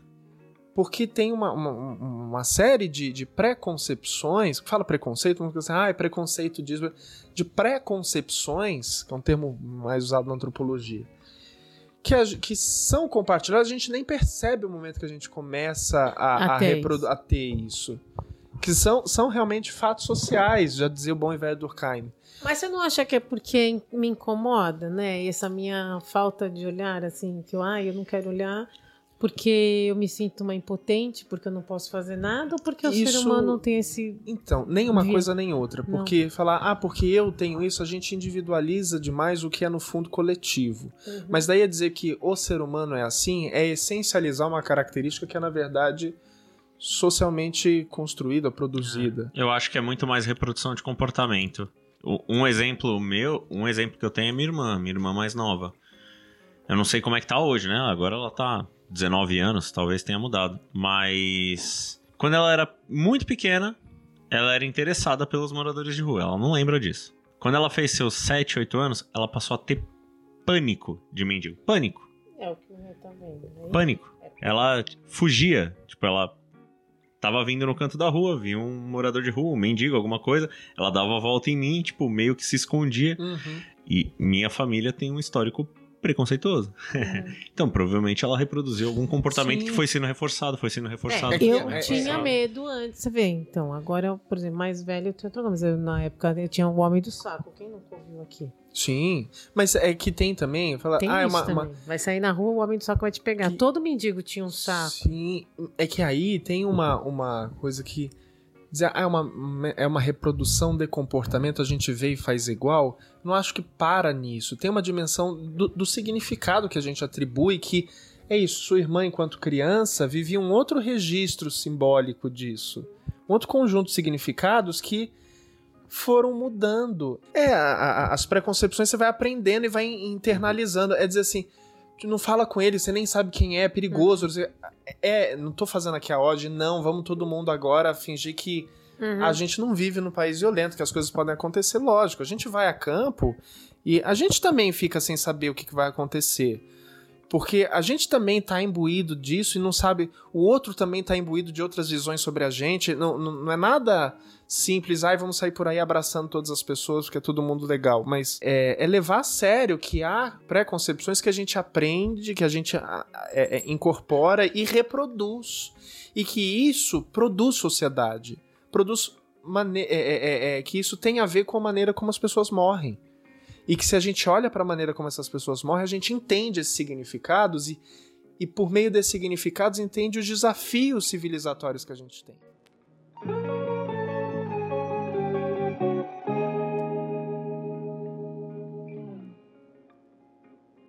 Porque tem uma, uma, uma série de, de preconcepções. Fala preconceito, vamos dizer assim, ah, é preconceito disso. De preconcepções, que é um termo mais usado na antropologia. Que, a, que, são compartilhadas, a gente nem percebe o momento que a gente começa a, a, a, a ter isso que são, são realmente fatos sociais, já dizia o bom e velho Durkheim. Mas você não acha que é porque me incomoda, né? Essa minha falta de olhar, assim, que eu, ah, eu não quero olhar porque eu me sinto uma impotente, porque eu não posso fazer nada, ou porque o ser humano não tem esse. Então, nem uma coisa nem outra. Porque não. falar, ah, porque eu tenho isso, a gente individualiza demais o que é no fundo coletivo. Uhum. Mas daí a dizer que o ser humano é assim, é essencializar uma característica que é, na verdade, socialmente construída, produzida. Eu acho que é muito mais reprodução de comportamento. Um exemplo meu, um exemplo que eu tenho é minha irmã, minha irmã mais nova. Eu não sei como é que tá hoje, né? Agora ela tá 19 anos, talvez tenha mudado. Mas quando ela era muito pequena, ela era interessada pelos moradores de rua. Ela não lembra disso. Quando ela fez seus 7, 8 anos, ela passou a ter pânico de mendigo. Pânico. É o que eu vendo. Né? Pânico. Ela fugia. Tipo, ela tava vindo no canto da rua, vi um morador de rua, um mendigo, alguma coisa, ela dava a volta em mim, tipo, meio que se escondia. Uhum. E minha família tem um histórico preconceituoso. Uhum. <laughs> então, provavelmente ela reproduziu algum comportamento Sim. que foi sendo reforçado, foi sendo reforçado. É, eu é, tinha é, medo antes, você vê. Então, agora, por exemplo, mais velho, eu coisa. Mas na época eu tinha o Homem do Saco. Quem nunca ouviu aqui? Sim, mas é que tem também. Fala, tem ah, é uma, uma, Vai sair na rua, o homem do saco vai te pegar. Que... Todo mendigo tinha um saco. Sim, é que aí tem uma, uma coisa que. Dizer, ah, é, uma, é uma reprodução de comportamento, a gente vê e faz igual. Não acho que para nisso. Tem uma dimensão do, do significado que a gente atribui que. É isso, sua irmã, enquanto criança, vivia um outro registro simbólico disso. Um outro conjunto de significados que foram mudando. É, a, a, as preconcepções você vai aprendendo e vai internalizando. É dizer assim, não fala com ele, você nem sabe quem é, é perigoso. Uhum. É, não tô fazendo aqui a ode, não, vamos todo mundo agora fingir que uhum. a gente não vive num país violento, que as coisas podem acontecer, lógico. A gente vai a campo e a gente também fica sem saber o que, que vai acontecer. Porque a gente também está imbuído disso e não sabe. O outro também está imbuído de outras visões sobre a gente. Não, não, não é nada simples, ai, vamos sair por aí abraçando todas as pessoas, porque é todo mundo legal. Mas é, é levar a sério que há preconcepções que a gente aprende, que a gente é, é, incorpora e reproduz. E que isso produz sociedade. Produz. É, é, é, que isso tem a ver com a maneira como as pessoas morrem. E que se a gente olha para a maneira como essas pessoas morrem, a gente entende esses significados e, e por meio desses significados entende os desafios civilizatórios que a gente tem.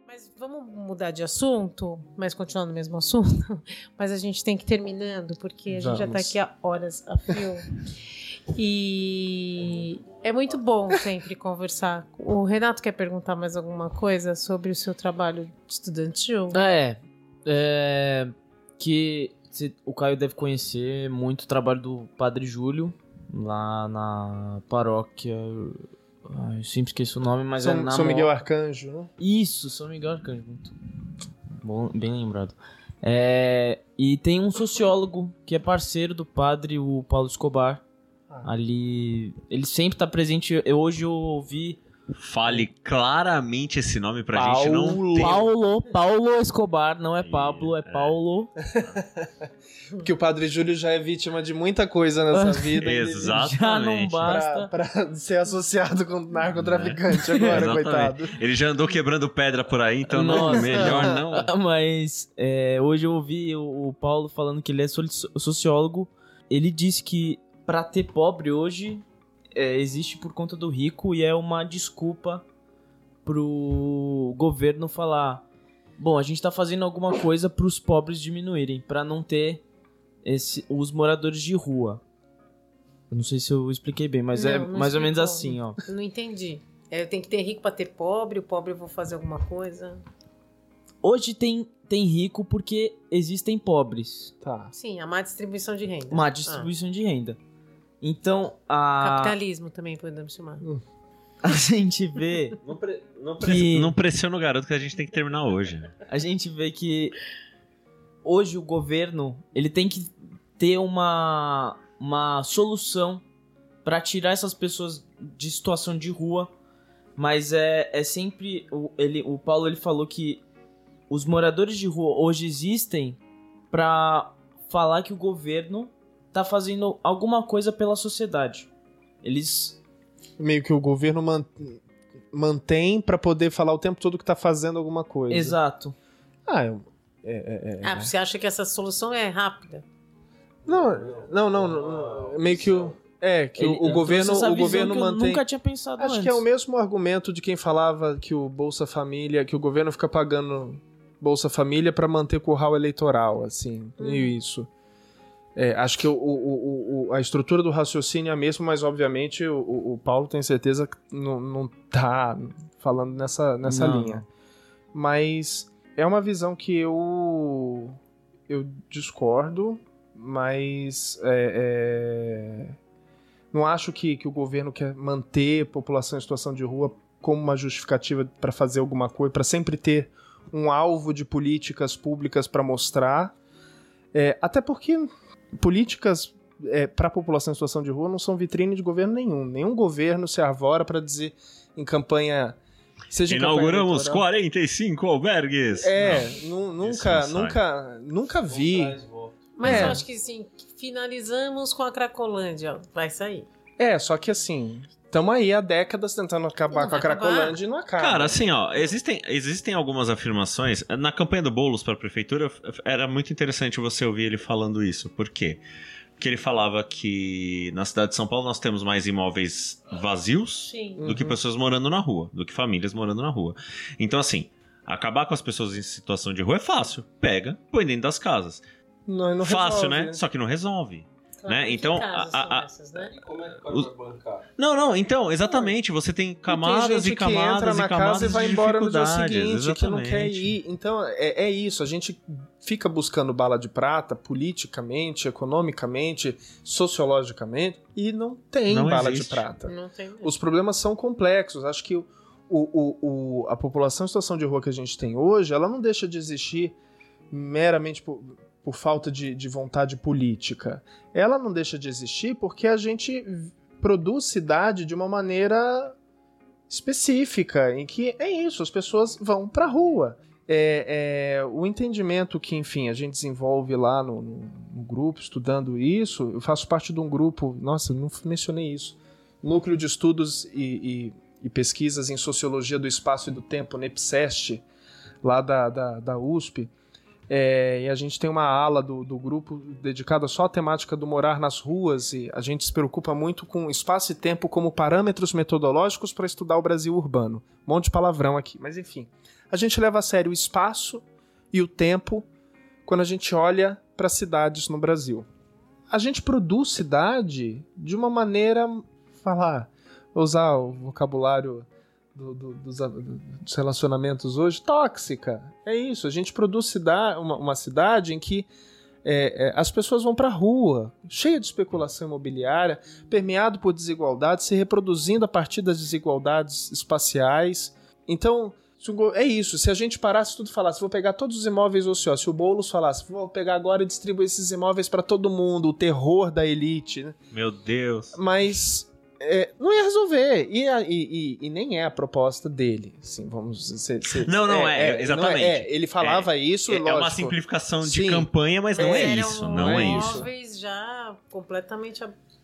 Mas vamos mudar de assunto, mas continuar no mesmo assunto. <laughs> Mas a gente tem que ir terminando, porque a gente já está aqui há horas a fio. E é muito bom sempre conversar. O Renato quer perguntar mais alguma coisa sobre o seu trabalho estudantil? É. é que o Caio deve conhecer muito o trabalho do Padre Júlio, lá na paróquia. Ai, eu sempre esqueço o nome, mas São, é na São Miguel Arcanjo, né? Isso, São Miguel Arcanjo. Muito bom, bem lembrado. É, e tem um sociólogo que é parceiro do padre, o Paulo Escobar. Ah. Ali. Ele sempre tá presente. Eu, hoje eu ouvi. Fale claramente esse nome pra Paulo, gente não ter... Paulo, Paulo Escobar, não é Pablo, é Paulo. <laughs> Porque o Padre Júlio já é vítima de muita coisa nessa <laughs> vida. Exatamente. Já não basta. Pra, pra ser associado com narcotraficante é. agora, coitado. Ele já andou quebrando pedra por aí, então Nossa, não, melhor não. <laughs> Mas é, hoje eu ouvi o, o Paulo falando que ele é sociólogo. Ele disse que para ter pobre hoje é, existe por conta do rico e é uma desculpa pro governo falar: bom, a gente tá fazendo alguma coisa para os pobres diminuírem, para não ter esse, os moradores de rua. Eu não sei se eu expliquei bem, mas é não, é não mais ou menos assim, ó. Não entendi. É, eu tenho que ter rico para ter pobre, o pobre eu vou fazer alguma coisa. Hoje tem, tem rico porque existem pobres. Tá. Sim, a má distribuição de renda. Má distribuição ah. de renda. Então, a. Capitalismo também podemos chamar. Hum. <laughs> A gente vê. Não, pre... não, pre... que... não pressiona o garoto que a gente tem que terminar hoje. A gente vê que hoje o governo ele tem que ter uma, uma solução para tirar essas pessoas de situação de rua. Mas é, é sempre. O, ele, o Paulo ele falou que os moradores de rua hoje existem para falar que o governo tá fazendo alguma coisa pela sociedade. Eles. Meio que o governo man... mantém para poder falar o tempo todo que tá fazendo alguma coisa. Exato. Ah, é, é, é, ah, você acha que essa solução é rápida? Não, não, não. não meio que o. É, que Ele, o, governo, o governo mantém. nunca tinha pensado Acho antes. que é o mesmo argumento de quem falava que o Bolsa Família, que o governo fica pagando Bolsa Família para manter curral eleitoral, assim, hum. meio isso. É, acho que o, o, o, a estrutura do raciocínio é a mesma, mas obviamente o, Paulo tem certeza que não, não tá falando nessa, nessa não. linha. Mas é uma visão que eu, eu discordo, mas é, é, não acho que, que o governo quer manter a população em situação de rua como uma justificativa para fazer alguma coisa, para sempre ter um alvo de políticas públicas para mostrar. É, até porque políticas é, para a população em situação de rua não são vitrine de governo nenhum. Nenhum governo se arvora para dizer em campanha. Seja Inauguramos 45 albergues. É, nunca, nunca, nunca vi. Mas é. eu acho que sim, finalizamos com a Cracolândia. Vai sair. É, só que assim, Estamos aí há décadas tentando acabar com a Cracolândia e não acaba. Cara, assim, ó, existem, existem algumas afirmações. Na campanha do Boulos para a prefeitura, era muito interessante você ouvir ele falando isso. Por quê? Porque ele falava que na cidade de São Paulo nós temos mais imóveis vazios Sim. do que uhum. pessoas morando na rua, do que famílias morando na rua. Então, assim, acabar com as pessoas em situação de rua é fácil. Pega, põe dentro das casas. Não, não Fácil, resolve, né? né? Só que não resolve. Né? Então, a, a, essas, né? E como é? Não, não, então, exatamente, você tem camadas e, e camadas que entra na e camadas casa e vai embora no dia seguinte, exatamente. que não quer ir. Então, é, é isso, a gente fica buscando bala de prata politicamente, economicamente, sociologicamente e não tem não bala existe. de prata. Não tem Os problemas são complexos. Acho que o, o, o, a população em situação de rua que a gente tem hoje, ela não deixa de existir meramente por, por falta de, de vontade política. Ela não deixa de existir porque a gente produz cidade de uma maneira específica, em que é isso, as pessoas vão pra rua. É, é, o entendimento que, enfim, a gente desenvolve lá no, no, no, grupo, estudando isso, eu faço parte de um grupo, nossa, não mencionei isso, Núcleo de Estudos e, e e pesquisas em sociologia do espaço e do tempo, NEPSEST, lá da, da, da USP. É, e a gente tem uma ala do, do grupo dedicada só à temática do morar nas ruas, e a gente se preocupa muito com espaço e tempo como parâmetros metodológicos para estudar o Brasil urbano. Um monte de palavrão aqui, mas enfim. A gente leva a sério o espaço e o tempo quando a gente olha para cidades no Brasil. A gente produz cidade de uma maneira, falar, usar o vocabulário do, do, dos, dos, relacionamentos hoje, tóxica. É isso. A gente produz cidade, uma, uma cidade em que é, é, as pessoas vão para a rua, cheia de especulação imobiliária, permeado por desigualdades, se reproduzindo a partir das desigualdades espaciais. Então, é isso. Se a gente parasse tudo e falasse, vou pegar todos os imóveis ociosos, se o Boulos falasse, vou pegar agora e distribuir esses imóveis para todo mundo, o terror da elite. Né? Meu Deus. Mas é, não ia resolver. E, e, e, e, nem é a proposta dele. Assim, vamos ser, ser, Não, não é, é exatamente. Não é, ele falava isso. É, é uma simplificação de Sim. campanha, mas não é, isso. Não é isso. Imóveis já completamente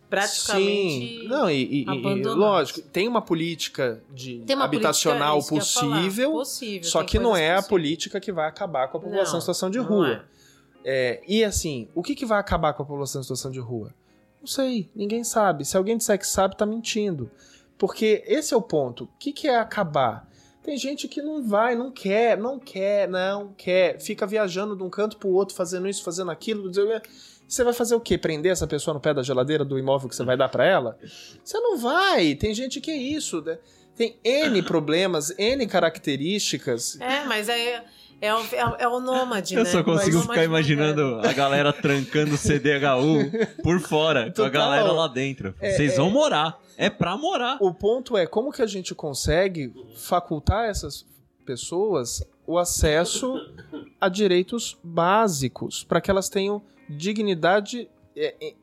praticamente Sim. Não, e, e, lógico, tem uma política de uma habitacional política, possível, possível, só que não é a política que vai acabar com a população não, em situação de rua. É. e assim, o que, que vai acabar com a população em situação de rua? Não sei, ninguém sabe. Se alguém disser que sabe, tá mentindo. Porque esse é o ponto. O que, que é acabar? Tem gente que não vai, não quer, não quer, não quer. Fica viajando de um canto pro outro, fazendo isso, fazendo aquilo. Você vai fazer o quê? Prender essa pessoa no pé da geladeira do imóvel que você vai dar para ela? Você não vai. Tem gente que é isso. Né? Tem N problemas, N características. É, mas é. É o, é, é o nômade, Eu né? só consigo ficar imaginando a galera trancando o CDHU por fora, com a galera lá dentro. É, Vocês é, vão morar. É pra morar. O ponto é como que a gente consegue facultar essas pessoas o acesso a direitos básicos para que elas tenham dignidade é,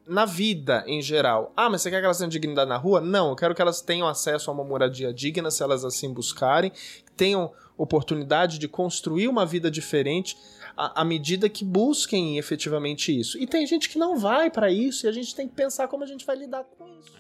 na vida em geral. Ah, mas você quer que elas tenham dignidade na rua? Não, eu quero que elas tenham acesso a uma moradia digna, se elas assim buscarem, tenham oportunidade de construir uma vida diferente à, à medida que busquem efetivamente isso. E tem gente que não vai para isso e a gente tem que pensar como a gente vai lidar com isso.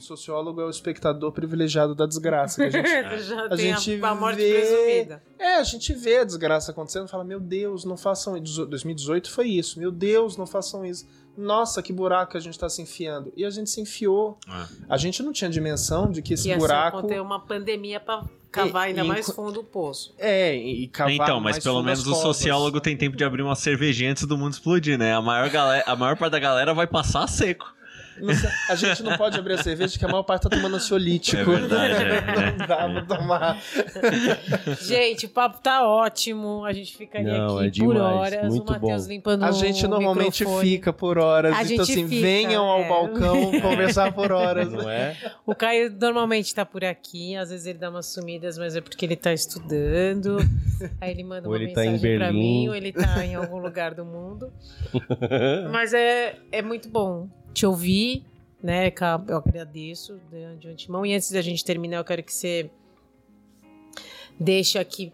O sociólogo é o espectador privilegiado da desgraça. Que a gente, <laughs> a gente a, a morte vê, presumida. É, a gente vê a desgraça acontecendo e fala: Meu Deus, não façam isso. 2018 foi isso. Meu Deus, não façam isso nossa, que buraco a gente está se enfiando. E a gente se enfiou. É. A gente não tinha dimensão de que esse Ia buraco. ter uma pandemia para cavar ainda e, mais fundo o poço. É, e cavar Então, mas pelo menos o sociólogo tem tempo de abrir uma cervejinha antes do mundo explodir, né? A maior, galera, a maior parte da galera vai passar seco. A gente não pode abrir a cerveja porque a maior parte tá tomando ansiolítico. É verdade, é, não dá pra tomar. Gente, o papo tá ótimo. A gente ficaria não, aqui é demais, por horas. Muito o Matheus limpando A gente normalmente fica por horas. A então, assim, fica, venham ao é. balcão conversar por horas. Não é? O Caio normalmente tá por aqui. Às vezes ele dá umas sumidas, mas é porque ele tá estudando. Aí ele manda ou uma ele mensagem tá pra mim, ou ele tá em algum lugar do mundo. Mas é, é muito bom te ouvir, né? Eu agradeço de antemão. E antes da gente terminar, eu quero que você deixe aqui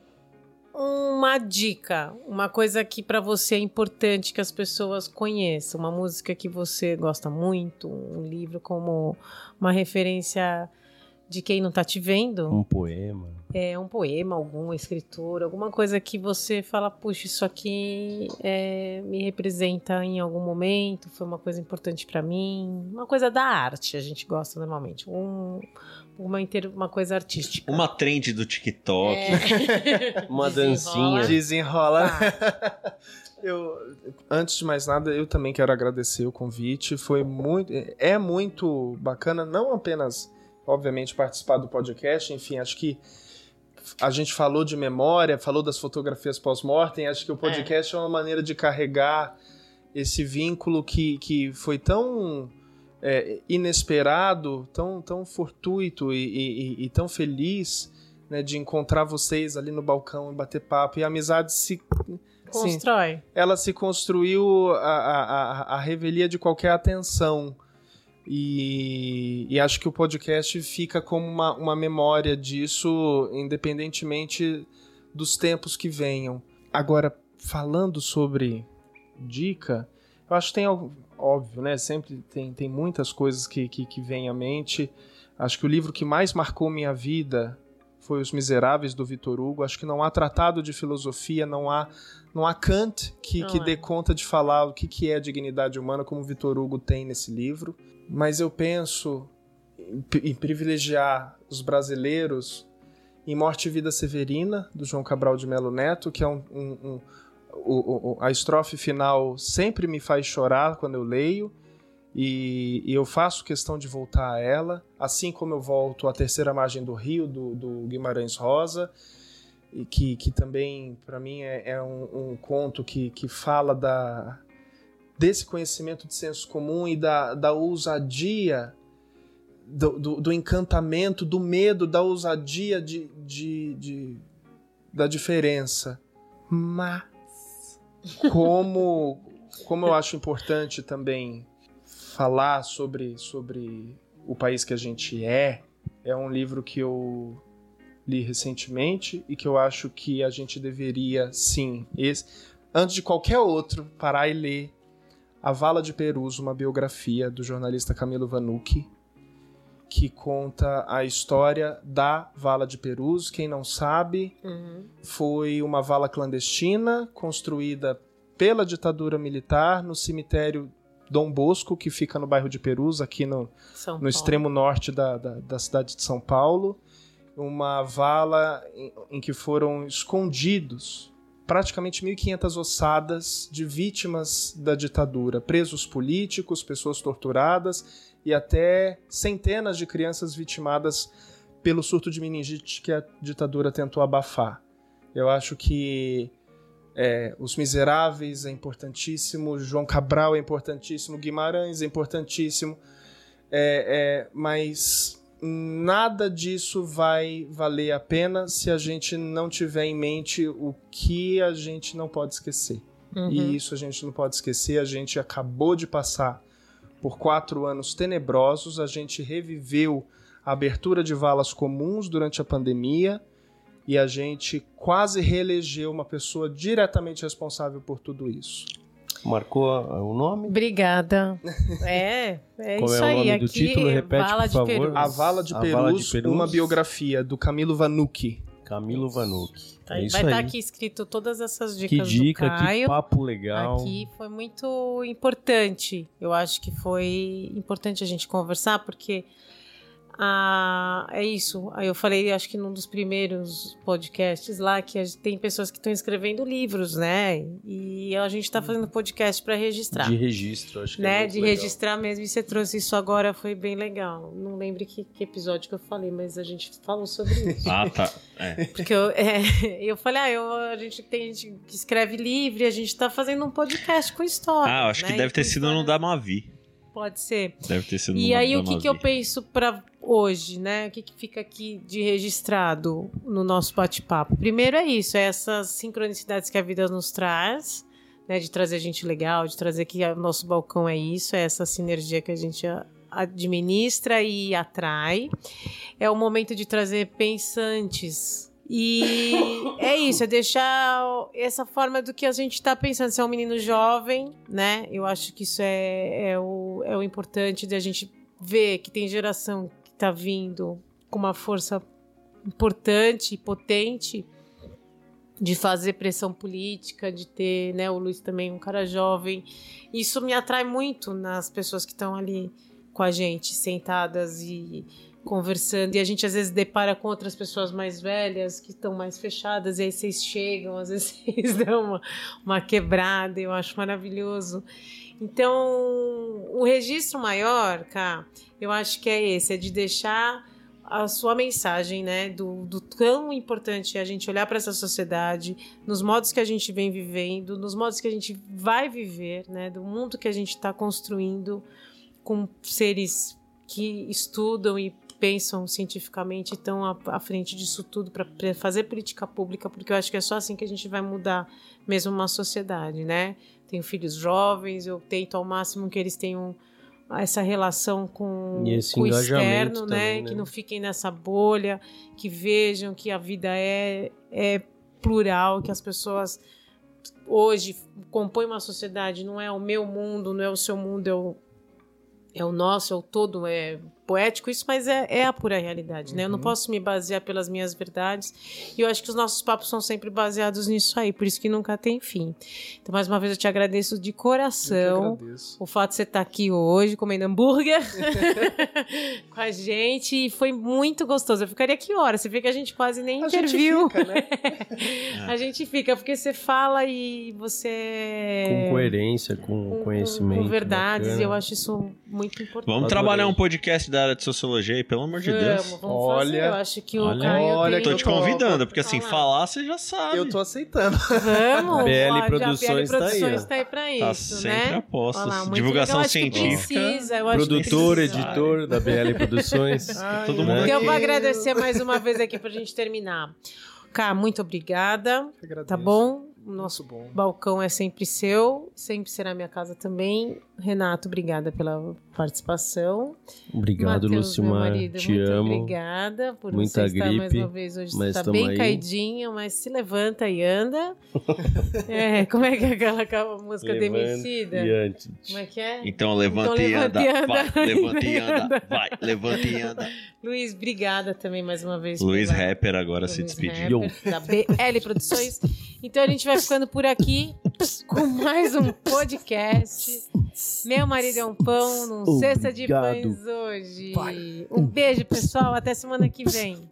uma dica, uma coisa que para você é importante que as pessoas conheçam, uma música que você gosta muito, um livro como uma referência de quem não tá te vendo. Um poema. É, um poema, algum escritor, alguma coisa que você fala, puxa, isso aqui é, me representa em algum momento, foi uma coisa importante para mim. Uma coisa da arte, a gente gosta normalmente. Um, uma, inter... uma coisa artística. Uma trend do TikTok. É. <laughs> uma dancinha. Desenrola. Tá. <laughs> Eu, antes de mais nada, eu também quero agradecer o convite. Foi muito, é muito bacana, não apenas obviamente, participar do podcast. Enfim, acho que a gente falou de memória, falou das fotografias pós-mortem. Acho que o podcast é. é uma maneira de carregar esse vínculo que, que foi tão é, inesperado, tão, tão fortuito e, e, e tão feliz né, de encontrar vocês ali no balcão e bater papo. E a amizade se. Constrói. ela se construiu a, a, a revelia de qualquer atenção. E, e acho que o podcast fica como uma, uma memória disso, independentemente dos tempos que venham. Agora, falando sobre dica, eu acho que tem algo óbvio, né? Sempre tem, tem muitas coisas que, que, que vêm à mente. Acho que o livro que mais marcou minha vida foi Os Miseráveis, do Vitor Hugo. Acho que não há tratado de filosofia, não há, não há Kant que, Não que é. dê conta de falar o que, que é a dignidade humana, como Vitor Hugo tem nesse livro. Mas eu penso em, privilegiar os brasileiros em Morte e Vida Severina, do João Cabral de Melo Neto, que é um, um- um- o- o- a estrofe final sempre me faz chorar quando eu leio. E, e eu faço questão de voltar a ela, assim como eu volto à Terceira Margem do Rio, do, do Guimarães Rosa, e que, que também, para mim, é, é um, um conto que, que fala da, desse conhecimento de senso comum e da, da ousadia, do, do, do encantamento, do medo, da ousadia de, de, de- da diferença. Mas, como, como eu acho importante também falar sobre, sobre o país que a gente é, é um livro que eu li recentemente e que eu acho que a gente deveria, sim, esse, antes de qualquer outro, parar e ler A Vala de Perus, uma biografia do jornalista Camilo Vanucci, que conta a história da Vala de Perus. Quem não sabe, Uhum. foi uma vala clandestina construída pela ditadura militar no cemitério Dom Bosco, que fica no bairro de Perus, aqui no, no extremo norte da, da, da cidade de São Paulo. Uma vala em, em que foram escondidos praticamente 1.500 ossadas de vítimas da ditadura, presos políticos, pessoas torturadas e até centenas de crianças vitimadas pelo surto de meningite que a ditadura tentou abafar. Eu acho que é, Os Miseráveis é importantíssimo, João Cabral é importantíssimo, Guimarães é importantíssimo, é, é, mas nada disso vai valer a pena se a gente não tiver em mente o que a gente não pode esquecer. Uhum. E isso a gente não pode esquecer. A gente acabou de passar por quatro anos tenebrosos, a gente reviveu a abertura de valas comuns durante a pandemia e a gente quase reelegeu uma pessoa diretamente responsável por tudo isso. Marcou a- o nome? Obrigada. <laughs> É, é Como isso é o aí. nome Aqui, do título? Repete, Vala por favor. Perus. A Vala de Perus, Vala de Perus. uma biografia do Camilo Vanucci. Camilo Vanucci. Tá, é vai estar aí. aqui escrito todas essas que dicas dica, do Caio. que papo legal. Aqui foi muito importante. Eu acho que foi importante a gente conversar, porque ah, é isso. Aí eu falei, acho que num dos primeiros podcasts lá, que gente- tem pessoas que estão escrevendo livros, né? E a gente está fazendo podcast para registrar. De registro, acho que é né, muito de legal. registrar mesmo, e você trouxe isso agora, foi bem legal. Não lembro que, que episódio que eu falei, mas a gente falou sobre isso. Ah, tá. É. Porque eu, é, <laughs> eu falei, ah, eu, a gente tem gente que escreve livro e a gente tá fazendo um podcast com história. Ah, acho que né? deve E ter com sido no Damavi. Pode ser. Deve ter sido E aí, o que, que eu penso pra hoje, né? O que, que fica aqui de registrado no nosso bate-papo? Primeiro é isso, é essas sincronicidades que a vida nos traz, né? De trazer gente legal, de trazer que o nosso balcão é isso, é essa sinergia que a gente administra e atrai. É o momento de trazer pensantes. E é isso, é deixar essa forma do que a gente está pensando. Você é um menino jovem, né? Eu acho que isso é, é, o, é o importante de a gente ver que tem geração que está vindo com uma força importante e potente de fazer pressão política, de ter, né, o Luiz também um cara jovem. Isso me atrai muito nas pessoas que estão ali com a gente, sentadas e conversando. E a gente às vezes depara com outras pessoas mais velhas que estão mais fechadas, e aí vocês chegam, às vezes <laughs> vocês dão uma, uma quebrada, eu acho maravilhoso. Então, o registro maior, cá, eu acho que é esse, é de deixar a sua mensagem, né, do, do tão importante é a gente olhar para essa sociedade, nos modos que a gente vem vivendo, nos modos que a gente vai viver, né, do mundo que a gente está construindo com seres que estudam e pensam cientificamente estão à, frente disso tudo para fazer política pública, porque eu acho que é só assim que a gente vai mudar mesmo uma sociedade, né? Tenho filhos jovens, eu tento ao máximo que eles tenham essa relação com, com o externo, também, né? né? Que não fiquem nessa bolha, que vejam que a vida é, é plural, que as pessoas hoje compõem uma sociedade, não é o meu mundo, não é o seu mundo, é o, é o nosso, é o todo, é poético isso, mas é, é a pura realidade, né? Eu não posso me basear pelas minhas verdades e eu acho que os nossos papos são sempre baseados nisso aí, por isso que nunca tem fim. Então, mais uma vez, eu te agradeço de coração agradeço. o fato de você estar aqui hoje comendo hambúrguer <laughs> <laughs> com a gente. E foi muito gostoso. Eu ficaria aqui horas. Você vê que a gente quase nem A gente interviu. fica, né? <laughs> a gente fica, porque você fala e você. Com coerência, com, com- conhecimento. Com verdades. bacana. E eu acho isso muito importante. Vamos trabalhar um podcast da área de sociologia aí, pelo amor de Deus. Vamos, vamos Olha, fazer. Eu acho que o olha, Caio olha tem... Tô te convidando, porque assim, falar você já sabe. Eu tô aceitando. Vamos. <laughs> BL ó, já Produções tá aí, Produções ó. tá aí pra Tá isso, sempre né? a postos. Olha lá, Divulgação legal. Eu acho que científica. Precisa, eu acho que Produtor, editor da BL Produções. <laughs> Todo mundo né? Então, eu vou agradecer mais uma vez aqui pra gente terminar. Cá, muito obrigada. Tá bom? O nosso bom. balcão é sempre seu, sempre será minha casa também. Renato, obrigada pela participação. Obrigado, Mateus, Lucimar. marido, Te muito amo. obrigada por Muita você estar mais gripe, uma vez hoje. mas Está bem aí. caidinho, mas se levanta e anda. <laughs> é, como é que é aquela, aquela música Levanta demicida? E antes. Como é que é? Então levanta Então e anda, levanta e anda. vai, levanta e anda, <laughs> anda. vai, levanta e anda. Luiz, obrigada também mais uma vez. Luiz pela- Rapper agora se despediu. Rapper, da BL Produções. Então a gente vai ficando por aqui <laughs> com mais um podcast. Meu marido é um pão, num cesta de Obrigado. pães hoje. Um beijo, pessoal. Até semana que vem.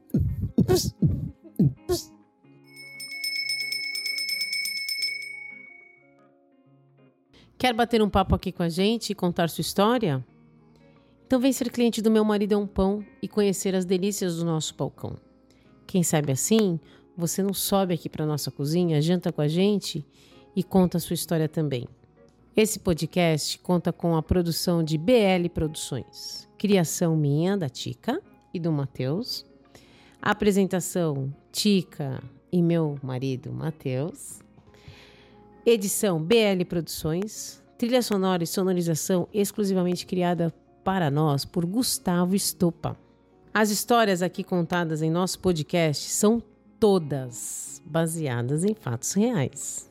Quer bater um papo aqui com a gente e contar sua história? Então vem ser cliente do Meu Marido é um Pão e conhecer as delícias do nosso balcão. Quem sabe assim, você não sobe aqui para nossa cozinha, janta com a gente e conta a sua história também. Esse podcast conta com a produção de BL Produções, criação minha, da Tica e do Matheus, apresentação Tica e meu marido Matheus, edição BL Produções, trilha sonora e sonorização exclusivamente criada para nós por Gustavo Estopa. As histórias aqui contadas em nosso podcast são todas baseadas em fatos reais.